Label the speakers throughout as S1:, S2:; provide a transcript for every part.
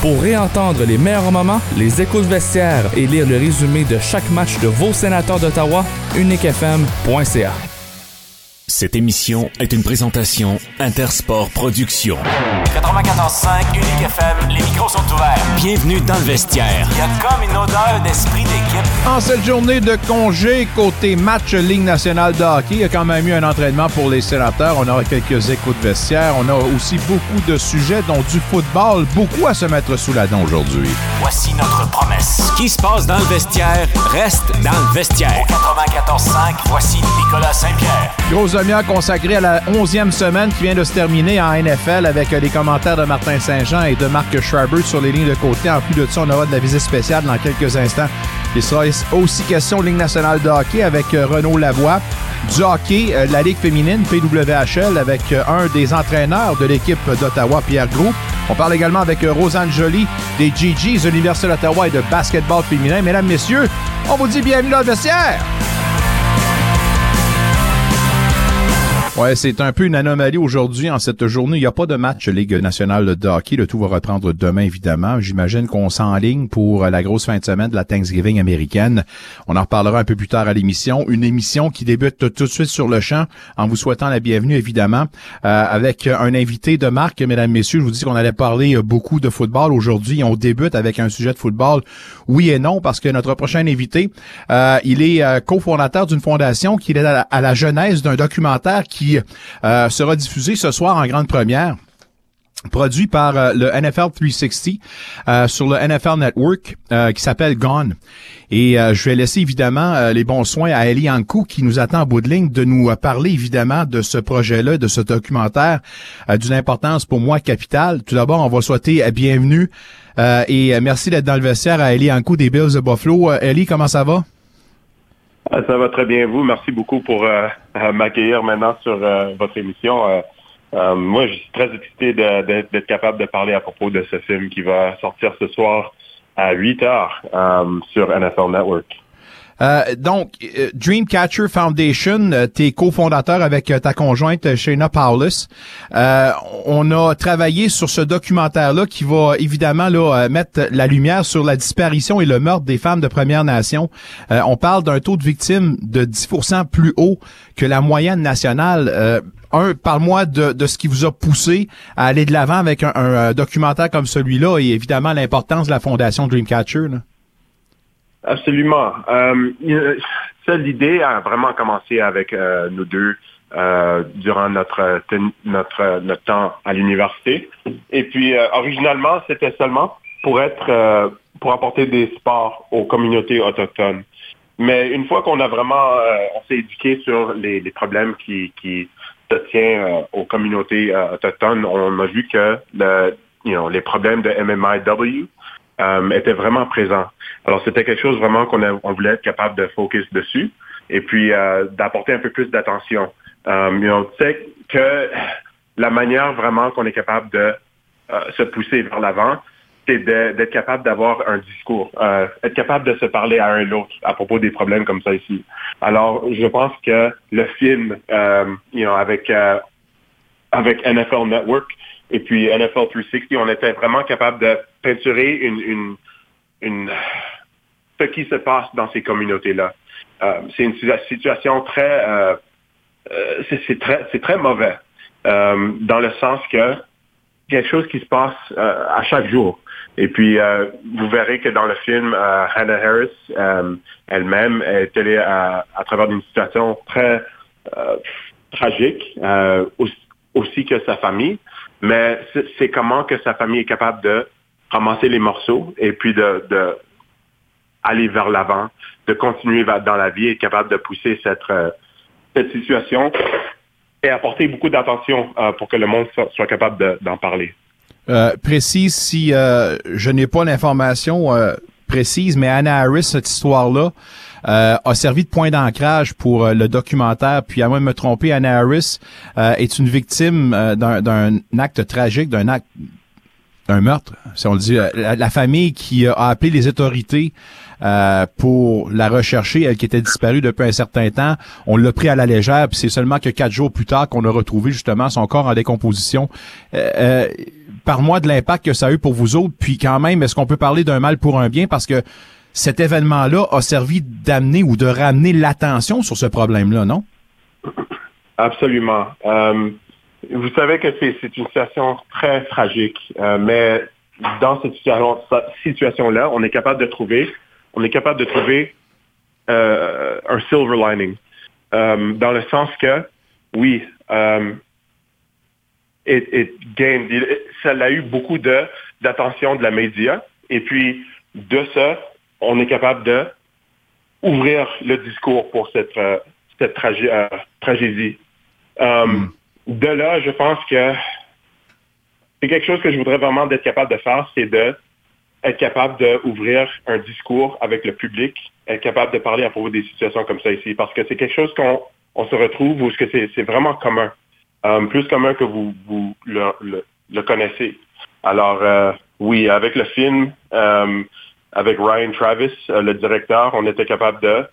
S1: Pour réentendre les meilleurs moments, les échos de vestiaire et lire le résumé de chaque match de vos sénateurs d'Ottawa, uniquefm.ca.
S2: Cette émission est une présentation Intersport Productions.
S3: 94.5 Unique FM, les micros sont ouverts.
S2: Bienvenue dans le vestiaire.
S3: Il y a comme une odeur d'esprit d'équipe.
S4: En cette journée de congé, côté match Ligue nationale de hockey, il y a quand même eu un entraînement pour les sénateurs. On aura quelques échos de vestiaire. On a aussi beaucoup de sujets, dont du football. Beaucoup à se mettre sous la dent aujourd'hui.
S3: Voici notre promesse.
S2: Ce qui se passe dans le vestiaire reste dans le vestiaire.
S3: 94.5, voici Nicolas Saint-Pierre.
S4: Grosse demi-heure consacrée à la 11e semaine qui vient de se terminer en NFL avec les commentaires de Martin Saint-Jean et de Marc Schreiber sur les lignes de côté. En plus de ça, on aura de la visite spéciale dans quelques instants. Il sera aussi question Ligue nationale de hockey avec Renaud Lavoie. Du hockey, euh, la Ligue féminine PWHL avec euh, un des entraîneurs de l'équipe d'Ottawa, Pierre Gros. On parle également avec euh, Rosanne Joly des GGs, l'Université d'Ottawa et de basketball féminin. Mesdames, messieurs, on vous dit bienvenue dans le vestiaire! Ouais, c'est un peu une anomalie aujourd'hui en cette journée. Il n'y a pas de match Ligue nationale de hockey. Le tout va reprendre demain, évidemment. J'imagine qu'on s'enligne pour la grosse fin de semaine de la Thanksgiving américaine. On en reparlera un peu plus tard à l'émission. Une émission qui débute tout de suite sur le champ en vous souhaitant la bienvenue, évidemment, euh, avec un invité de marque, mesdames, messieurs. Je vous dis qu'on allait parler beaucoup de football aujourd'hui. On débute avec un sujet de football, oui et non, parce que notre prochain invité, euh, il est euh, cofondateur d'une fondation qui est à la, à la genèse d'un documentaire qui euh, sera diffusé ce soir en grande première produit par euh, le NFL 360 euh, sur le NFL Network qui s'appelle Gone. Et je vais laisser évidemment les bons soins à Ellie Ankou qui nous attend en bout de ligne de nous parler évidemment de ce projet-là, de ce documentaire d'une importance pour moi capitale. Tout d'abord, on va souhaiter bienvenue et merci d'être dans le vestiaire à Ellie Ankou des Bills de Buffalo. Ellie, comment ça va?
S5: Ah, ça va très bien, vous. Merci beaucoup pour euh, m'accueillir maintenant sur euh, votre émission. Euh, moi, je suis très excité d'être capable de parler à propos de ce film qui va sortir ce soir à 8 heures sur NFL Network.
S4: Euh, donc, euh, Dreamcatcher Foundation, euh, t'es cofondateur avec ta conjointe Shayna Paulus. on a travaillé sur ce documentaire-là qui va évidemment là, mettre la lumière sur la disparition et le meurtre des femmes de Première Nation. on parle d'un taux de victimes de 10% plus haut que la moyenne nationale. un, parle-moi de, de, ce qui vous a poussé à aller de l'avant avec un, documentaire comme celui-là et évidemment l'importance de la fondation Dreamcatcher. Là.
S5: Absolument. Euh, l'idée a vraiment commencé avec euh, nous deux euh, durant notre, notre, notre temps à l'université. Et puis, euh, originalement, c'était seulement pour être pour apporter des sports aux communautés autochtones. Mais une fois qu'on a vraiment, on s'est éduqué sur les, problèmes qui, qui se tiennent aux communautés autochtones, on a vu que le, you les problèmes de MMIW étaient vraiment présents. Alors, c'était quelque chose vraiment qu'on on voulait être capable de focus dessus et puis euh, d'apporter un peu plus d'attention. Euh, on sait que la manière vraiment qu'on est capable de euh, se pousser vers l'avant, c'est d'être capable d'avoir un discours, euh, être capable de se parler à un l'autre à propos des problèmes comme ça ici. Alors, je pense que le film, euh, you know, avec avec NFL Network et puis NFL 360, on était vraiment capable de peinturer une, une, ce qui se passe dans ces communautés-là. Euh, c'est une situation très, euh, euh c'est très, très mauvais euh, dans le sens que quelque chose qui se passe à chaque jour. Et puis, vous verrez que dans le film, Hannah Harris elle-même est allée à, à, travers une situation très tragique, aussi, que sa famille. Mais c'est comment que sa famille est capable de ramasser les morceaux et puis de, de aller vers l'avant, de continuer dans la vie, être capable de pousser cette, euh, cette situation et apporter beaucoup d'attention euh, pour que le monde soit, capable d'en parler.
S4: Euh, précise si euh, je n'ai pas l'information précise, mais Anna Harris, cette histoire-là, a servi de point d'ancrage pour le documentaire. Puis à moins de me tromper, Anna Harris est une victime d'un acte tragique, d'un acte d'un meurtre, si on le dit. La, la, famille qui a appelé les autorités euh, pour la rechercher, elle qui était disparue depuis un certain temps. On l'a pris à la légère, puis c'est seulement que quatre jours plus tard qu'on a retrouvé justement son corps en décomposition. Euh par-moi de l'impact que ça a eu pour vous autres, puis quand même, est-ce qu'on peut parler d'un mal pour un bien? Parce que cet événement-là a servi d'amener ou de ramener l'attention sur ce problème-là, non?
S5: Absolument. Euh, vous savez que c'est une situation très tragique, euh, mais dans cette situation-là, on est capable de trouver, on est capable de trouver euh, un silver lining, dans le sens que, oui, it, ça a eu beaucoup d'attention de, la média, et puis de ça, on est capable de ouvrir le discours pour cette, cette tragédie. Hmm de là, je pense que c'est quelque chose que je voudrais vraiment être capable de faire, c'est de être capable d'ouvrir un discours avec le public, être capable de parler à propos des situations comme ça ici, parce que c'est quelque chose qu'on se retrouve ou que c'est vraiment commun, euh, plus commun que vous, vous le, connaissez. Alors, euh, oui, avec le film, euh, avec Ryan Travis, le directeur, on était capable de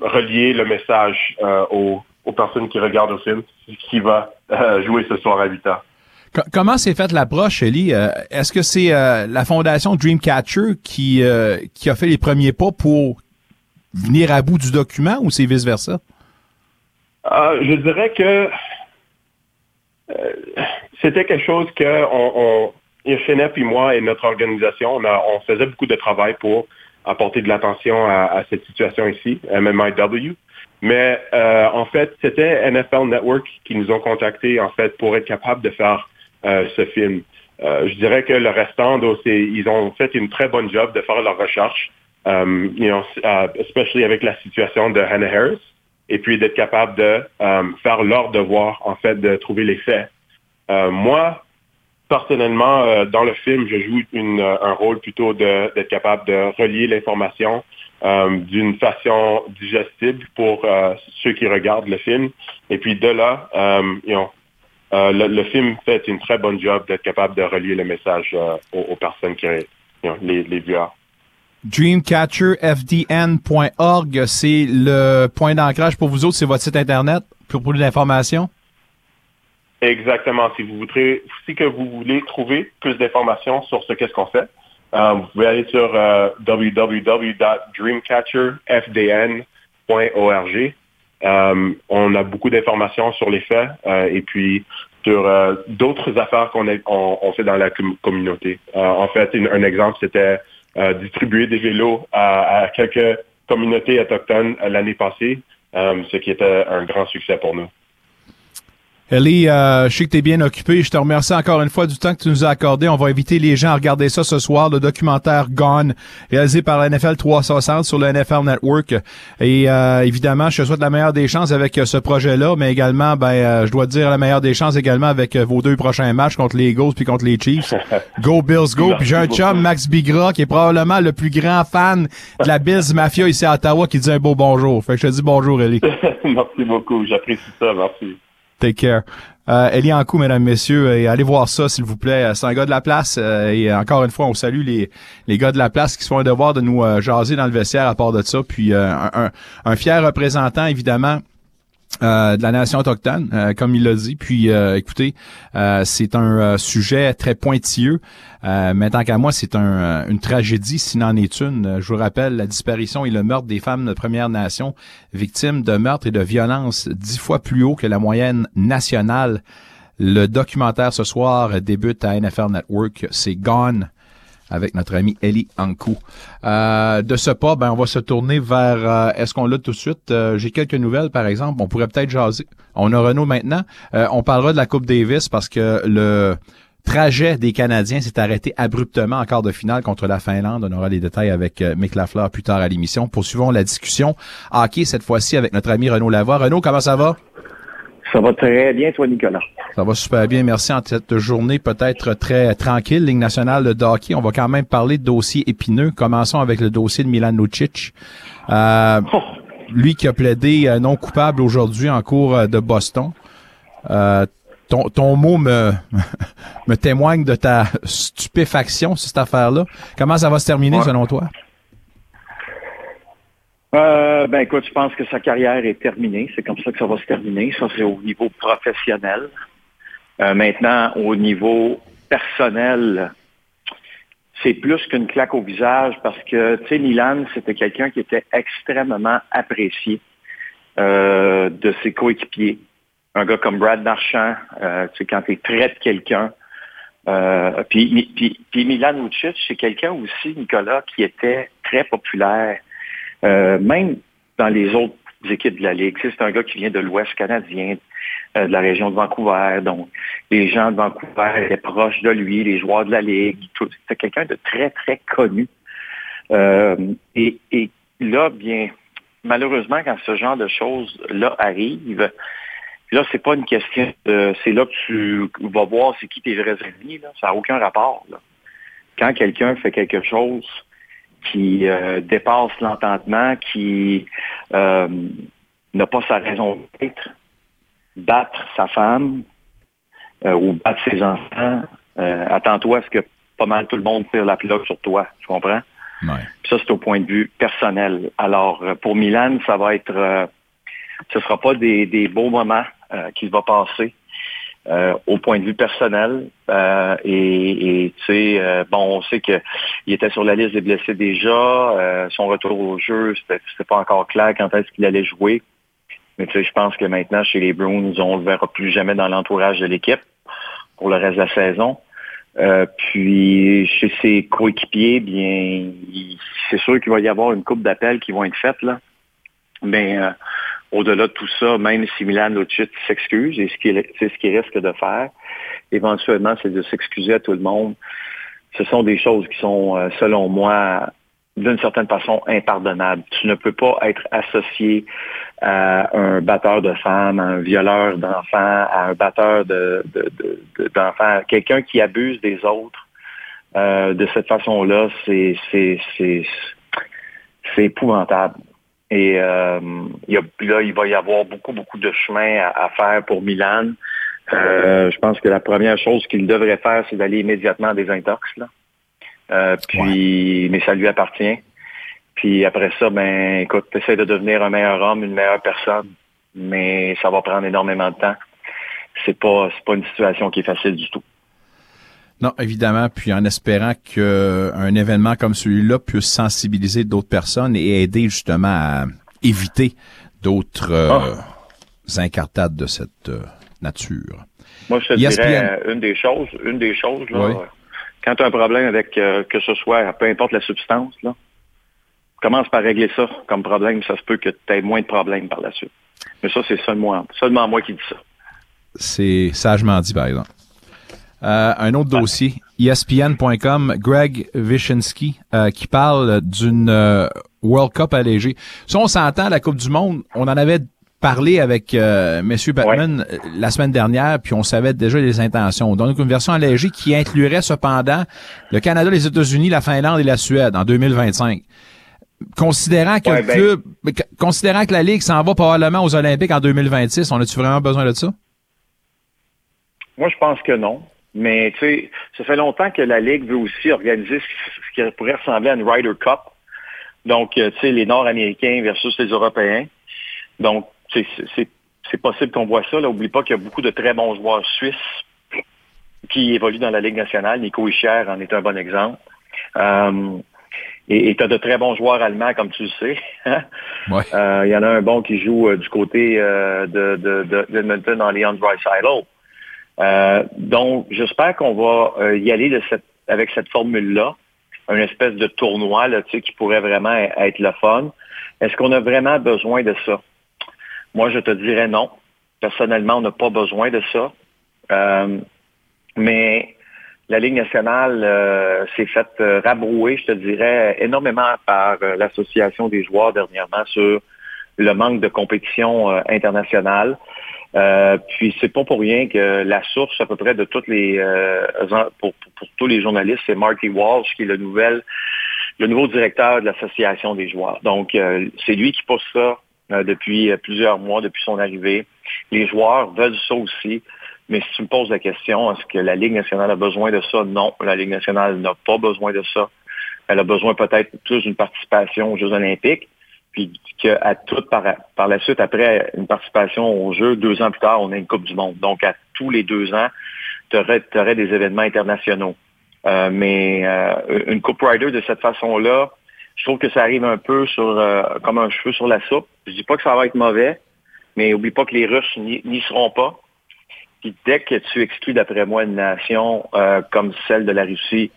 S5: relier le message aux aux personnes qui regardent le film, qui va jouer ce soir à 8 heures.
S4: Comment s'est faite l'approche, Ellie? Est-ce que c'est la fondation Dreamcatcher qui, qui a fait les premiers pas pour venir à bout du document ou c'est vice-versa?
S5: je dirais que c'était quelque chose que on, on puis moi et notre organisation, on, faisait beaucoup de travail pour apporter de l'attention à, à, cette situation ici, MMIW. Mais euh, en fait, c'était NFL Network qui nous ont contactés en fait pour être capable de faire euh, ce film. Euh, je dirais que le restant, ils ont fait une très bonne job de faire leur recherche, um, you know, especially avec la situation de Hannah Harris, et puis d'être capable de um, faire leur devoir en fait de trouver les faits. moi, personnellement, dans le film, je joue une, un rôle plutôt d'être capable de relier l'information euh, d'une façon digestible pour euh, ceux qui regardent le film. Et puis de là, euh, le, film fait une très bonne job d'être capable de relier le message aux, personnes qui, les, les viewers.
S4: Dreamcatcherfdn.org, c'est le point d'ancrage pour vous autres, c'est votre site internet pour plus d'informations?
S5: Exactement. Si vous voudrez, si que vous voulez trouver plus d'informations sur ce qu'est-ce qu'on fait, euh, vous pouvez aller sur euh, www.dreamcatcherfdn.org. Euh, on a beaucoup d'informations sur les faits et puis sur d'autres affaires qu'on on, fait dans la communauté. en fait, un exemple, c'était distribuer des vélos à, quelques communautés autochtones l'année passée, ce qui était un grand succès pour nous.
S4: Ellie, euh, je sais que tu es bien occupé. Je te remercie encore une fois du temps que tu nous as accordé. On va inviter les gens à regarder ça ce soir, le documentaire Gone, réalisé par la NFL 360 sur le NFL Network. Et euh, évidemment, je te souhaite la meilleure des chances avec euh, ce projet-là, mais également, ben, je dois te dire la meilleure des chances également avec vos deux prochains matchs contre les Eagles puis contre les Chiefs. Go Bills, go! Puis j'ai un chum, Max Bigra, qui est probablement le plus grand fan de la Bills Mafia ici à Ottawa, qui dit un beau bonjour. Fait que je te dis bonjour, Ellie.
S5: merci beaucoup. J'apprécie ça. Merci.
S4: Take care. Euh, Elie Ancou, mesdames, messieurs, et allez voir ça, s'il vous plaît. C'est un gars de la place. Euh, et encore une fois, on salue les, les gars de la place qui se font un devoir de nous euh, jaser dans le vestiaire à part de ça. Puis euh, un, fier représentant, évidemment, euh, de la nation autochtone, euh, comme il l'a dit. Puis, euh, écoutez, c'est un sujet très pointilleux, mais tant qu'à moi, c'est un, une tragédie, s'il en est une. Je vous rappelle la disparition et le meurtre des femmes de Première Nation, victimes de meurtres et de violences dix fois plus haut que la moyenne nationale. Le documentaire ce soir débute à NFL Network. C'est Gone avec notre ami Eli Ankou. Euh, de ce pas, ben, on va se tourner vers, euh, est-ce qu'on l'a tout de suite? Euh, j'ai quelques nouvelles, par exemple. On pourrait peut-être jaser. On a Renault maintenant. on parlera de la Coupe Davis parce que le trajet des Canadiens s'est arrêté abruptement en quart de finale contre la Finlande. On aura les détails avec Mick Lafleur plus tard à l'émission. Poursuivons la discussion. Hockey, cette fois-ci, avec notre ami Renaud Lavoie. Renaud, comment ça va?
S6: Ça va très bien, toi, Nicolas.
S4: Ça va super bien, merci. En cette journée peut-être très tranquille, Ligue nationale de hockey, on va quand même parler de dossiers épineux. Commençons avec le dossier de Milan Lucic. Euh, oh. Lui qui a plaidé euh, non coupable aujourd'hui en cours euh, de Boston. ton, ton mot me, me témoigne de ta stupéfaction sur cette affaire-là. Comment ça va se terminer selon toi?
S6: Euh, ben écoute, je pense que sa carrière est terminée. C'est comme ça que ça va se terminer. Ça, c'est au niveau professionnel. Euh, maintenant, au niveau personnel, c'est plus qu'une claque au visage parce que, tu sais, Milan, c'était quelqu'un qui était extrêmement apprécié euh, de ses coéquipiers. Un gars comme Brad Marchand, tu sais, quand tu traites quelqu'un, puis, Milan Lucic, c'est quelqu'un aussi, Nicolas, qui était très populaire, euh, même dans les autres équipes de la Ligue. c'est un gars qui vient de l'Ouest canadien, euh, de la région de Vancouver. Donc, les gens de Vancouver étaient proches de lui, les joueurs de la Ligue. C'était quelqu'un de très, très connu. Euh, et, et là, bien, malheureusement, quand ce genre de choses-là arrive, Là, c'est pas une question de. C'est là que tu vas voir c'est qui tes vrais amis. Là. Ça n'a aucun rapport. Là. Quand quelqu'un fait quelque chose qui euh, dépasse l'entendement, qui euh, n'a pas sa raison d'être, battre sa femme euh, ou battre ses enfants, attends-toi à ce que pas mal tout le monde tire la plaque sur toi. Tu comprends?
S4: Ouais.
S6: Ça, c'est au point de vue personnel. Alors, pour Milan, ça va être ce ne sera pas des, des beaux moments euh, qu'il va passer. Euh, au point de vue personnel. Euh, et, tu sais, euh, bon, on sait qu'il était sur la liste des blessés déjà. Euh, son retour au jeu, c'était pas encore clair quand est-ce qu'il allait jouer. Mais tu sais, je pense que maintenant, chez les Bruins, on le verra plus jamais dans l'entourage de l'équipe pour le reste de la saison. Euh, puis chez ses coéquipiers, bien, c'est sûr qu'il va y avoir une coupe d'appels qui vont être faites là. Mais au-delà de tout ça, même si Milan Lucic s'excuse, et c'est ce qu'il risque de faire, éventuellement, c'est de s'excuser à tout le monde. Ce sont des choses qui sont, euh, selon moi, d'une certaine façon impardonnables. Tu ne peux pas être associé à un batteur de femmes, à un violeur d'enfants, à un batteur d'enfants, de, quelqu'un qui abuse des autres euh, de cette façon-là, c'est épouvantable. Et euh, il y a, là, il va y avoir beaucoup, beaucoup de chemin à, faire pour Milan. Euh, je pense que la première chose qu'il devrait faire, c'est d'aller immédiatement à des intox. Là. Euh, puis, mais ça lui appartient. Puis après ça, ben, écoute, essaie de devenir un meilleur homme, une meilleure personne, mais ça va prendre énormément de temps. C'est pas, c'est pas une situation qui est facile du tout.
S4: Non, évidemment, puis en espérant qu'un événement comme celui-là puisse sensibiliser d'autres personnes et aider justement à éviter d'autres euh, ah. incartades de cette euh, nature.
S6: Moi, je te dirais une des choses, une des choses, là, quand tu as un problème avec euh, que ce soit, peu importe la substance, là, commence par régler ça comme problème, ça se peut que tu aies moins de problèmes par la suite. Mais ça, c'est seulement, seulement moi qui dis ça.
S4: C'est sagement dit, par exemple. Euh, un autre dossier, ESPN.com, Greg Wyshynski, euh, qui parle d'une euh, World Cup allégée. Si on s'entend, la Coupe du Monde, on en avait parlé avec euh, Monsieur Batman la semaine dernière, puis on savait déjà les intentions. Donc, une version allégée qui inclurait cependant le Canada, les États-Unis, la Finlande et la Suède en 2025 considérant que le ben club, considérant que la Ligue s'en va probablement aux Olympiques en 2026, on a-tu vraiment besoin de ça?
S6: Moi, je pense que non. Mais tu sais, ça fait longtemps que la Ligue veut aussi organiser ce qui pourrait ressembler à une Ryder Cup. Donc, euh, tu sais, les Nord-Américains versus les Européens. Donc, c'est possible qu'on voit ça. N'oublie pas qu'il y a beaucoup de très bons joueurs suisses qui évoluent dans la Ligue nationale. Nico Ischer en est un bon exemple. Euh, et tu as de très bons joueurs allemands, comme tu le sais. Hein? Euh, il y en a un bon qui joue du côté de, de, de, Edmonton en Leon Dreisaitl. Euh, donc, j'espère qu'on va euh, y aller de cette, avec cette formule-là, une espèce de tournoi là, qui pourrait vraiment être le fun. Est-ce qu'on a vraiment besoin de ça? Moi, je te dirais non. Personnellement, on n'a pas besoin de ça. Euh, mais la Ligue nationale s'est faite rabrouer, je te dirais, énormément par l'Association des joueurs dernièrement sur le manque de compétition internationale. Euh, puis c'est pas pour rien que la source à peu près de toutes les euh, pour, tous les journalistes, c'est Marty Walsh qui est le nouvel le nouveau directeur de l'association des joueurs. Donc euh, c'est lui qui pousse ça depuis plusieurs mois, depuis son arrivée. Les joueurs veulent ça aussi. Mais si tu me poses la question, est-ce que la Ligue nationale a besoin de ça? Non, la Ligue nationale n'a pas besoin de ça. Elle a besoin peut-être plus d'une participation aux Jeux olympiques puis qu'à tout par, la suite, après une participation au jeu, deux ans plus tard, on a une Coupe du Monde. Donc, à tous les deux ans, tu aurais, des événements internationaux. Euh, mais euh, une Coupe Rider de cette façon-là, je trouve que ça arrive un peu sur comme un cheveu sur la soupe. Je dis pas que ça va être mauvais, mais oublie pas que les Russes n'y seront pas. Puis dès que tu exclus, d'après moi, une nation comme celle de la Russie,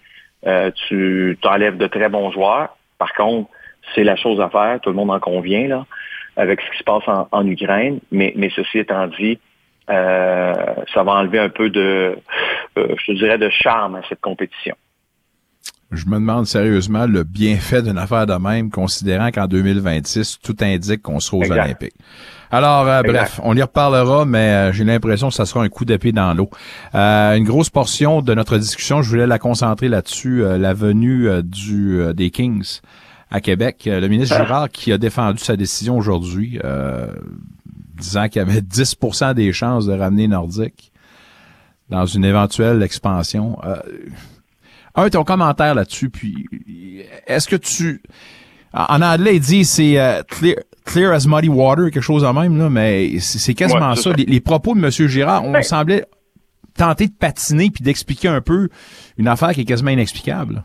S6: tu t'enlèves de très bons joueurs. Par contre, c'est la chose à faire, tout le monde en convient, là, avec ce qui se passe en, Ukraine. Mais, mais ceci étant dit, euh, ça va enlever un peu de, euh, je dirais, de charme à cette compétition.
S4: Je me demande sérieusement le bienfait d'une affaire de même, considérant qu'en 2026, tout indique qu'on sera aux Olympiques. Alors, euh, bref, on y reparlera, mais j'ai l'impression que ça sera un coup d'épée dans l'eau. une grosse portion de notre discussion, je voulais la concentrer là-dessus, la venue du des Kings à Québec. Le ministre ah. Girard qui a défendu sa décision aujourd'hui, disant qu'il y avait 10% des chances de ramener Nordique dans une éventuelle expansion. Euh, un, ton commentaire là-dessus, puis est-ce que tu... En anglais, il dit c'est euh, clear, as muddy water, quelque chose de même, là, mais c'est quasiment ça. Les, propos de M. Girard, on semblait tenter de patiner puis d'expliquer un peu une affaire qui est quasiment inexplicable.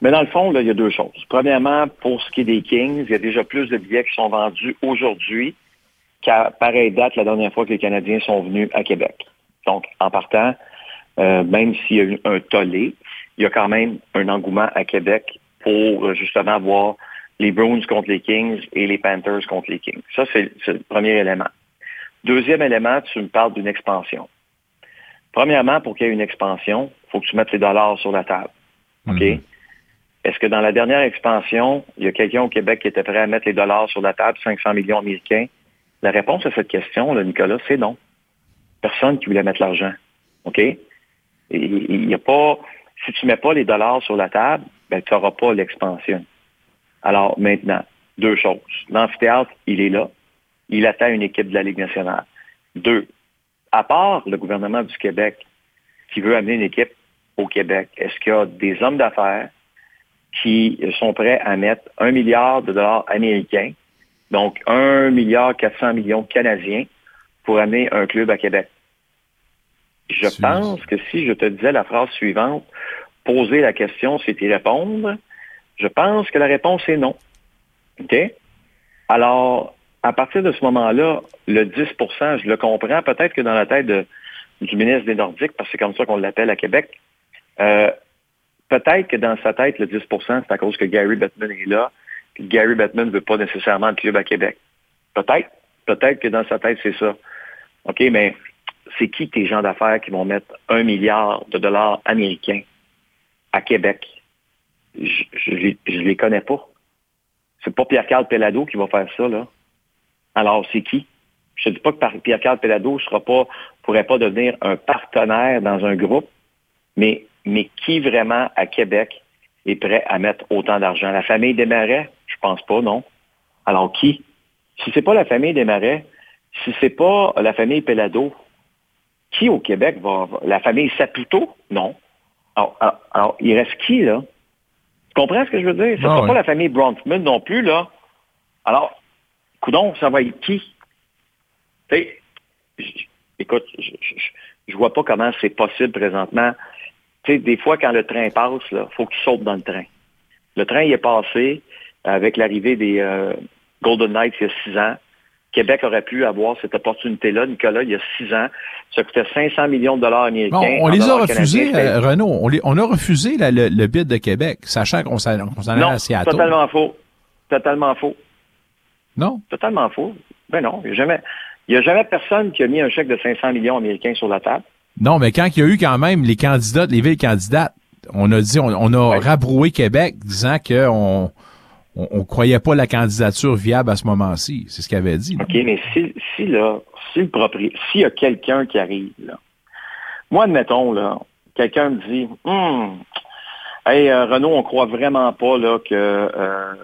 S6: Mais dans le fond, là, il y a deux choses. Premièrement, pour ce qui est des Kings, il y a déjà plus de billets qui sont vendus aujourd'hui qu'à pareille date la dernière fois que les Canadiens sont venus à Québec. Donc, en partant, euh, même s'il y a eu un tollé, il y a quand même un engouement à Québec pour euh, justement voir les Bruins contre les Kings et les Panthers contre les Kings. Ça, c'est le premier élément. Deuxième élément, tu me parles d'une expansion. Premièrement, pour qu'il y ait une expansion, il faut que tu mettes les dollars sur la table. OK? Mhm. Est-ce que dans la dernière expansion, il y a quelqu'un au Québec qui était prêt à mettre les dollars sur la table, 500 millions américains, la réponse à cette question, là, Nicolas, c'est non. Personne qui voulait mettre l'argent. OK? Il n'y a pas. Si tu ne mets pas les dollars sur la table, ben, tu n'auras pas l'expansion. Alors maintenant, deux choses. L'amphithéâtre, il est là. Il attend une équipe de la Ligue nationale. Deux, à part le gouvernement du Québec qui veut amener une équipe au Québec, est-ce qu'il y a des hommes d'affaires qui sont prêts à mettre un milliard de dollars américains donc, 1 milliard 400 millions canadiens pour amener un club à Québec. Je pense que si je te disais la phrase suivante, poser la question, c'est y répondre, je pense que la réponse est non. OK? Alors, à partir de ce moment-là, le 10% je le comprends, peut-être que dans la tête du ministre des Nordiques, parce que c'est comme ça qu'on l'appelle à Québec, euh, peut-être que dans sa tête, le 10% c'est à cause que Gary Bettman est là, Gary Bettman ne veut pas nécessairement de club à Québec. Peut-être. Peut-être que dans sa tête, c'est ça. OK, mais c'est qui tes gens d'affaires qui vont mettre un milliard de dollars américains à Québec? Je ne les connais pas. C'est pas Pierre-Carl Pellado qui va faire ça, là. Alors, c'est qui? Je ne dis pas que Pierre-Carl Pellado ne pourrait pas devenir un partenaire dans un groupe, mais, mais qui vraiment à Québec est prêt à mettre autant d'argent? La famille des Marais? Je pense pas, non. Alors qui? Si c'est pas la famille des Marais, si c'est pas la famille Pelado, qui au Québec va... La famille Saputo? Non. Alors, il reste qui, là? Tu comprends ce que je veux dire? Ce ne sera pas la famille Bronfman non plus, là. Alors, coudon, ça va être qui? écoute, je, je, vois pas comment c'est possible présentement des fois, quand le train passe, il faut que tu sautes dans le train. Le train il est passé avec l'arrivée des euh, Golden Knights il y a six ans. Québec aurait pu avoir cette opportunité-là, Nicolas, il y a six ans. Ça coûtait 500 millions de dollars américains.
S4: on les a refusés, euh, Renaud. On, a refusé le, bid de Québec, sachant qu'on s'en allait à Seattle.
S6: totalement faux. Totalement faux.
S4: Non?
S6: Totalement faux. Ben non, il n'y a jamais... Il a jamais personne qui a mis un chèque de 500 millions américains sur la table.
S4: Non, mais quand il y a eu quand même les candidats, les villes candidates, on a dit, on, a rabroué Québec disant qu'on on, croyait pas la candidature viable à ce moment-ci. C'est ce qu'il avait dit.
S6: OK, mais si, si là, si le propriétaire, s'il y a quelqu'un qui arrive, là, moi, admettons, là, quelqu'un me dit, hum, hey, euh, Renaud, on croit vraiment pas là, que euh,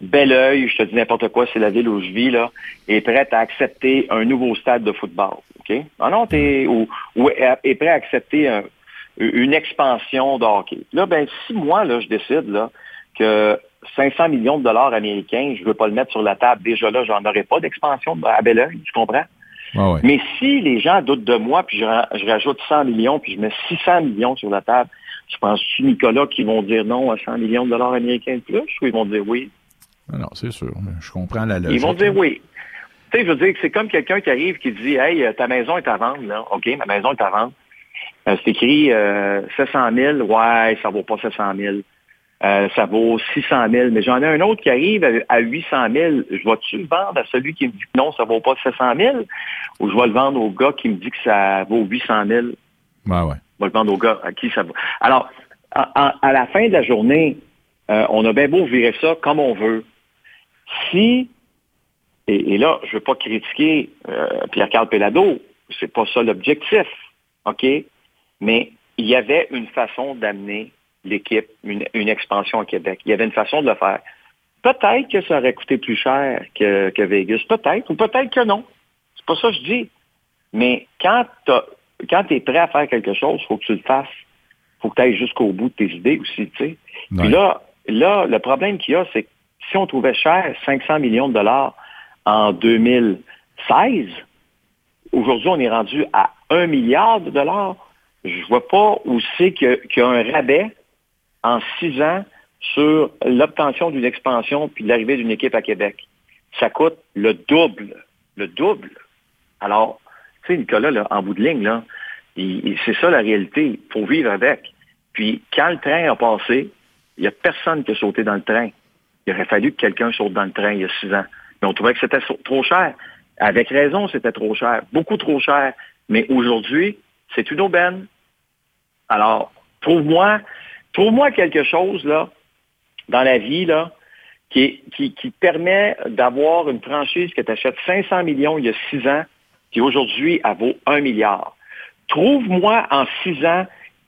S6: Belleuil, je te dis n'importe quoi, c'est la ville où je vis, là, est prête à accepter un nouveau stade de football. OK? Ah non, t'es, ou, est prêt à accepter une expansion de hockey. Là, ben, si moi, là, je décide là, que 500 millions de dollars américains, je ne veux pas le mettre sur la table, déjà là, j'en aurais pas d'expansion à Belleuil, tu comprends?
S4: Ouais.
S6: Mais si les gens doutent de moi, puis je, ra- je rajoute 100 millions, puis je mets 600 millions sur la table, je pense-tu, Nicolas, qu'ils vont dire non à 100 millions de dollars américains de plus, ou ils vont dire oui?
S4: Ah Non, c'est sûr. Je comprends la logique.
S6: Ils vont dire oui. Tu sais, je veux dire que c'est comme quelqu'un qui arrive qui dit Hey, euh, ta maison est à vendre, là. OK, ma maison est à vendre. Euh, c'est écrit euh, 700 000. Ouais, ça vaut pas 700 000. Euh, ça vaut 600 000. Mais j'en ai un autre qui arrive à, à 800 000. Je vais-tu le vendre à celui qui me dit que non, ça vaut pas 700 000? Ou je vais le vendre au gars qui me dit que ça vaut 800 000?
S4: Ouais, ouais.
S6: On va le vendre au gars à qui ça va. Alors, à, à- à la fin de la journée, on a bien beau virer ça comme on veut. Si, et, et là, je ne veux pas critiquer euh, Pierre-Carl Pelado, c'est pas ça l'objectif, OK? Mais il y avait une façon d'amener l'équipe, une, une expansion au Québec. Il y avait une façon de le faire. Peut-être que ça aurait coûté plus cher que, que Vegas, peut-être, ou peut-être que non. C'est pas ça que je dis. Mais quand tu es prêt à faire quelque chose, il faut que tu le fasses. Il faut que tu ailles jusqu'au bout de tes idées aussi, tu sais. Puis là, là, le problème qu'il y a, c'est que si on trouvait cher 500 millions de dollars en 2016, aujourd'hui, on est rendu à 1 milliard de dollars. Je vois pas où c'est qu'il y a un rabais en six ans sur l'obtention d'une expansion puis l'arrivée d'une équipe à Québec. Ça coûte le double. Le double. Alors, tu sais, Nicolas, là, en bout de ligne, c'est ça la réalité. Il faut vivre avec. Puis, quand le train a passé, il n'y a personne qui a sauté dans le train. Il aurait fallu que quelqu'un saute dans le train il y a six ans. Mais on trouvait que c'était trop cher. Avec raison, c'était trop cher. Beaucoup trop cher. Mais aujourd'hui, c'est une aubaine. Alors, trouve-moi, trouve-moi quelque chose, là, dans la vie, là, qui, permet d'avoir une franchise que tu achètes 500 millions il y a six ans, qui aujourd'hui, elle vaut un milliard. Trouve-moi en six ans,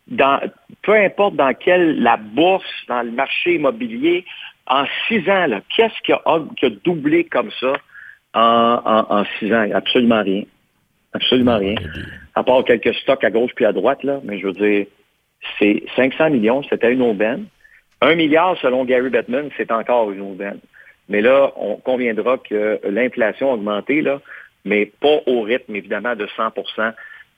S6: dans, peu importe dans quelle, la bourse, dans le marché immobilier, en six ans, là, qu'est-ce qui a, qui a doublé comme ça en, en, en six ans? Absolument rien. Absolument rien. À part quelques stocks à gauche puis à droite, là, mais je veux dire, c'est 500 millions, c'était une aubaine. Un milliard, selon Gary Bettman, c'est encore une aubaine. Mais là, on conviendra que l'inflation a augmenté, là, mais pas au rythme, évidemment, de 100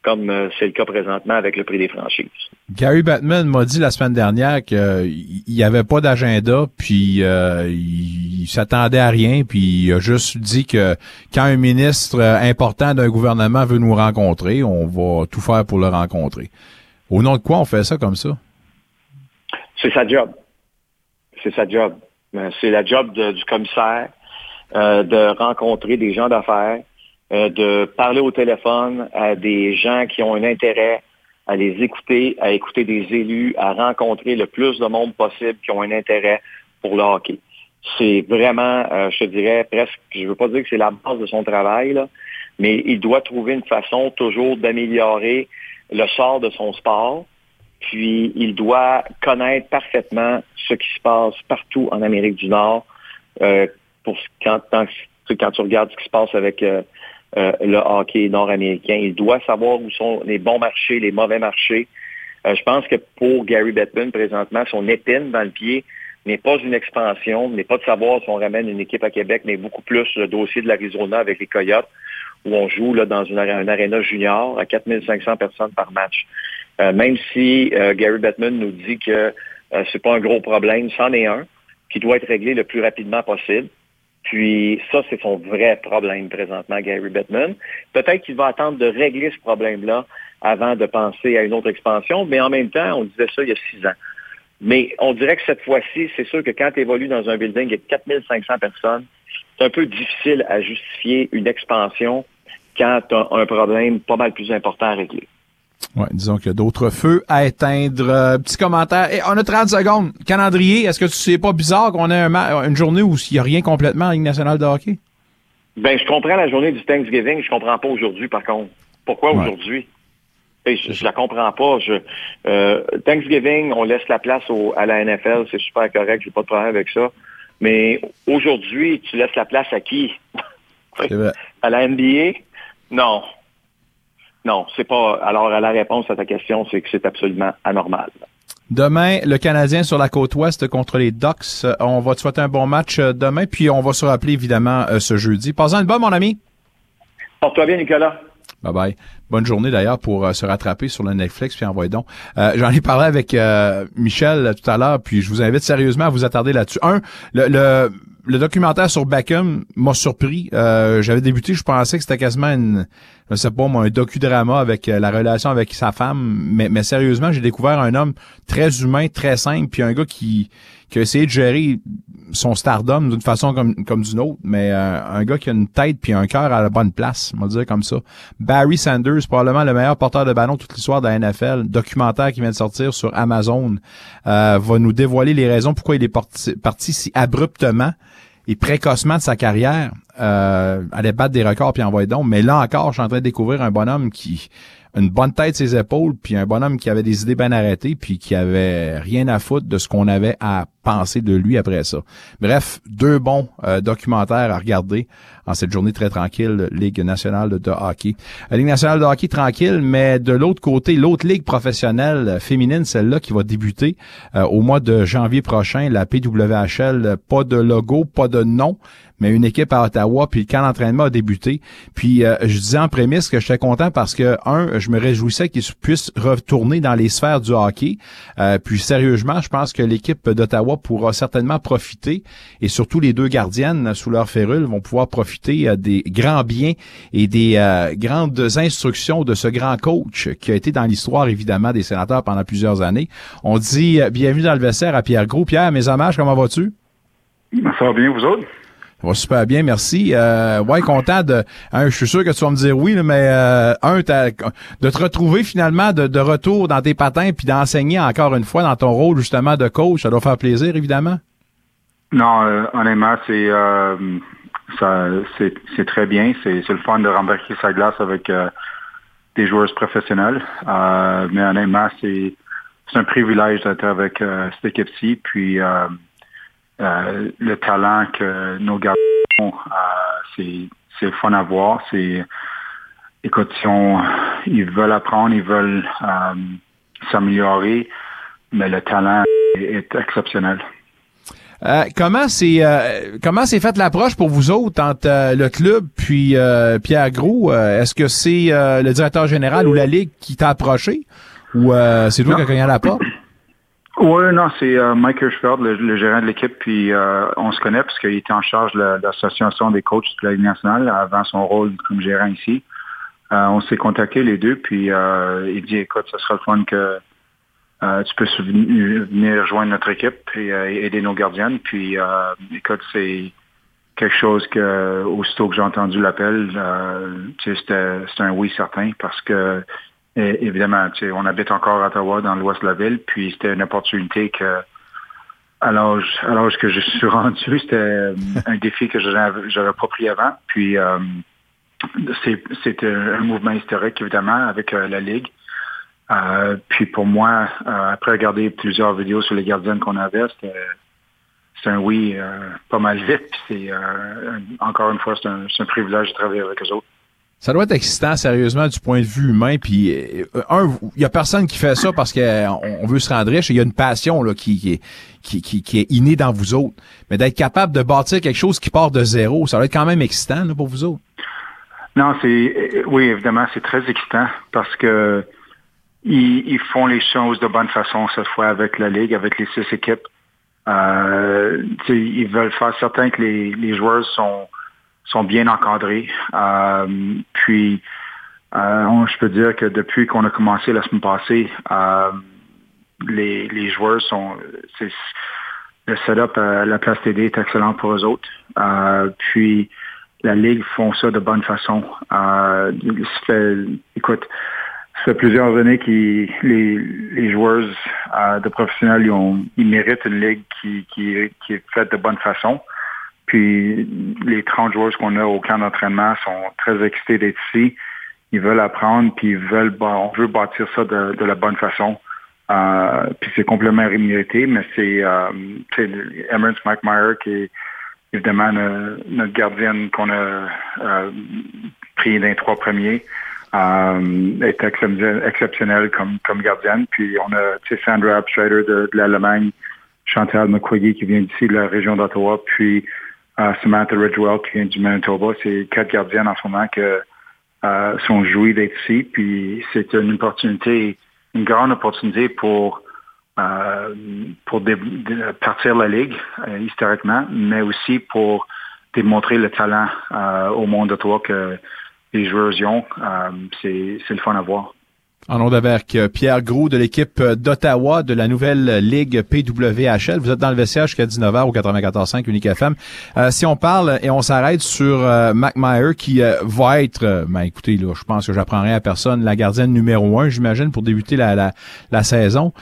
S6: comme euh, c'est le cas présentement avec le prix des franchises.
S4: Gary Batman m'a dit la semaine dernière qu'il n'y avait pas d'agenda, puis euh, il, s'attendait à rien, puis il a juste dit que quand un ministre euh, important d'un gouvernement veut nous rencontrer, on va tout faire pour le rencontrer. Au nom de quoi on fait ça comme ça?
S6: C'est sa job. C'est sa job. Euh, C'est la job de- du commissaire euh, de rencontrer des gens d'affaires, euh, de parler au téléphone à des gens qui ont un intérêt, à les écouter, à écouter des élus, à rencontrer le plus de monde possible qui ont un intérêt pour le hockey. C'est vraiment, euh, je te dirais presque, je ne veux pas dire que c'est la base de son travail, là, mais il doit trouver une façon toujours d'améliorer le sort de son sport. Puis il doit connaître parfaitement ce qui se passe partout en Amérique du Nord. Euh, pour quand, quand tu regardes ce qui se passe avec euh, euh, le hockey nord-américain, il doit savoir où sont les bons marchés, les mauvais marchés. Euh, je pense que pour Gary Bettman, présentement, son épine dans le pied n'est pas une expansion, n'est pas de savoir si on ramène une équipe à Québec, mais beaucoup plus le dossier de l'Arizona avec les Coyotes, où on joue là, dans une, aré- un aréna junior à 4500 personnes par match. Euh, même si euh, Gary Bettman nous dit que euh, c'est pas un gros problème, c'en est un, qui doit être réglé le plus rapidement possible. Puis ça, c'est son vrai problème présentement, Gary Bettman. Peut-être qu'il va attendre de régler ce problème-là avant de penser à une autre expansion, mais en même temps, on disait ça il y a six ans. Mais on dirait que cette fois-ci, c'est sûr que quand tu évolues dans un building avec 4500 personnes, c'est un peu difficile à justifier une expansion quand tu as un problème pas mal plus important à régler.
S4: Ouais, disons qu'il y a d'autres feux à éteindre. Euh, petit commentaire. Et on a 30 secondes. Calendrier, est-ce que tu sais pas bizarre qu'on ait un une journée où il n'y a rien complètement en Ligue nationale de hockey?
S6: Ben, je comprends la journée du Thanksgiving, je comprends pas aujourd'hui, par contre. Pourquoi
S4: Ouais.
S6: aujourd'hui? Et je, je la comprends pas. Je, euh, Thanksgiving, on laisse la place au, à la NFL, c'est super correct, j'ai pas de problème avec ça. Mais aujourd'hui, tu laisses la place à qui? À la NBA? Non. Non, c'est pas. Alors, la réponse à ta question, c'est que c'est absolument anormal.
S4: Demain, le Canadien sur la côte ouest contre les Ducks. Euh, On va te souhaiter un bon match euh, demain, puis on va se rappeler évidemment euh, ce jeudi. Passons une bonne, mon ami.
S6: Porte-toi bien, Nicolas.
S4: Bye bye. Bonne journée d'ailleurs pour euh, se rattraper sur le Netflix puis envoyer donc. Euh, J'en ai parlé avec euh, Michel tout à l'heure puis je vous invite sérieusement à vous attarder là-dessus. Un, le, le, le, documentaire sur Beckham m'a surpris. Euh, J'avais débuté, je pensais que c'était quasiment une, je sais pas moi, un docudrama avec la relation avec sa femme, mais, mais sérieusement, j'ai découvert un homme très humain, très simple, puis un gars qui qui a essayé de gérer son stardom d'une façon comme, comme d'une autre, mais euh, un gars qui a une tête puis un cœur à la bonne place, on va dire comme ça. Barry Sanders, probablement le meilleur porteur de ballon toute l'histoire de la NFL, documentaire qui vient de sortir sur Amazon, euh, va nous dévoiler les raisons pourquoi il est parti, parti si abruptement et précocement de sa carrière. Euh, allait battre des records puis envoyer donc. Mais là encore, je suis en train de découvrir un bonhomme qui une bonne tête ses épaules, puis un bonhomme qui avait des idées bien arrêtées, puis qui avait rien à foutre de ce qu'on avait à penser de lui après ça. Bref, deux bons euh, documentaires à regarder en cette journée très tranquille, Ligue nationale de hockey. La Ligue nationale de hockey tranquille, mais de l'autre côté, l'autre ligue professionnelle féminine, celle-là qui va débuter euh, au mois de janvier prochain, la PWHL, pas de logo, pas de nom, mais une équipe à Ottawa, puis quand l'entraînement a débuté. Puis euh, je disais en prémisse que j'étais content parce que, un, je me réjouissais qu'ils puissent retourner dans les sphères du hockey. Euh, puis sérieusement, je pense que l'équipe d'Ottawa pourra certainement profiter, et surtout les deux gardiennes sous leur férule vont pouvoir profiter euh, des grands biens et des grandes instructions de ce grand coach qui a été dans l'histoire, évidemment, des sénateurs pendant plusieurs années. On dit bienvenue dans le vestiaire à Pierre Gros. Pierre, mes hommages, comment vas-tu?
S7: Ça va bien, vous autres?
S4: Super bien, merci. Euh, ouais, content de. je suis sûr que tu vas me dire oui, mais euh, un, de te retrouver finalement de, retour dans tes patins puis d'enseigner encore une fois dans ton rôle justement de coach, ça doit faire plaisir évidemment.
S7: Non, euh, honnêtement, c'est euh, c'est très bien. C'est le fun de rembarquer sa glace avec des joueurs professionnels. mais honnêtement, c'est un privilège d'être avec cette équipe-ci. Puis euh, le talent que nos gars ont, euh, c'est fun à voir. C'est écoute, ils veulent apprendre, ils veulent euh, s'améliorer, mais le talent est, exceptionnel.
S4: comment c'est comment c'est fait l'approche pour vous autres entre le club puis Pierre Gros Est-ce que c'est le directeur général ou la ligue qui t'a approché? Ou c'est toi qui as cogné à la porte?
S7: Oui, non, c'est euh, Mike Hirschfeld, le, gérant de l'équipe, puis euh, on se connaît parce qu'il était en charge de l'association des coachs de la Ligue nationale avant son rôle comme gérant ici. Euh, on s'est contacté les deux, puis il dit, écoute, ce sera le fun que tu peux venir rejoindre notre équipe et aider nos gardiennes. Puis, écoute, c'est quelque chose que, aussitôt que j'ai entendu l'appel, c'était un oui certain parce que évidemment, on habite encore à Ottawa, dans l'ouest de la ville, puis c'était une opportunité que, à l'âge, que je suis rendu, c'était euh, un défi que je n'avais pas pris avant. Puis euh, c'était un mouvement historique, évidemment, avec euh, la Ligue. puis pour moi, après regarder plusieurs vidéos sur les gardiennes qu'on avait, c'était un oui pas mal vite. Puis encore une fois, c'est un, un privilège de travailler avec eux autres.
S4: Ça doit être excitant, sérieusement, du point de vue humain. Puis, euh, un, il y a personne qui fait ça parce qu'on veut se rendre riche. Il y a une passion là, qui, qui, est innée dans vous autres. Mais d'être capable de bâtir quelque chose qui part de zéro, ça doit être quand même excitant pour vous autres.
S7: Non, c'est euh, oui, évidemment, c'est très excitant parce que ils, font les choses de bonne façon cette fois avec la Ligue, avec les six équipes. Euh, ils veulent faire certain que les joueurs sont sont bien encadrés. Euh, puis, euh, je peux dire que depuis qu'on a commencé la semaine passée, euh, les, joueurs sont... Le setup à la place TD est excellent pour eux autres. puis, la Ligue font ça de bonne façon. écoute, ça fait plusieurs années que les, les joueurs de professionnels ils, méritent une ligue qui est faite de bonne façon. Puis les 30 joueurs qu'on a au camp d'entraînement sont très excités d'être ici. Ils veulent apprendre, puis ils veulent, on veut bâtir ça de, la bonne façon. Euh, puis c'est complètement mérité, mais c'est euh, Emirates McMyer qui est évidemment notre gardienne qu'on a euh, pris dans les trois premiers. Euh, est exceptionnelle comme, gardienne. Puis on a Sandra Abschreider de, de l'Allemagne, Chantal McQuiggy qui vient d'ici de la région d'Ottawa, puis Samantha Ridgewell qui vient du Manitoba. C'est quatre gardiennes en ce moment que euh, sont joués d'être ici. Puis c'est une opportunité, une grande opportunité pour euh, pour partir la ligue euh, historiquement, mais aussi pour démontrer le talent au monde de toi que les joueurs y ont. c'est le fun à voir.
S4: En nom avec euh, Pierre Gros de l'équipe euh, d'Ottawa de la nouvelle Ligue PWHL. Vous êtes dans le vestiaire jusqu'à 19h au 94.5 Unique FM. Euh, si on parle et on s'arrête sur euh, qui va être, ben écoutez, là, je pense que j'apprends rien à personne, la gardienne numéro un, j'imagine, pour débuter la, la, saison.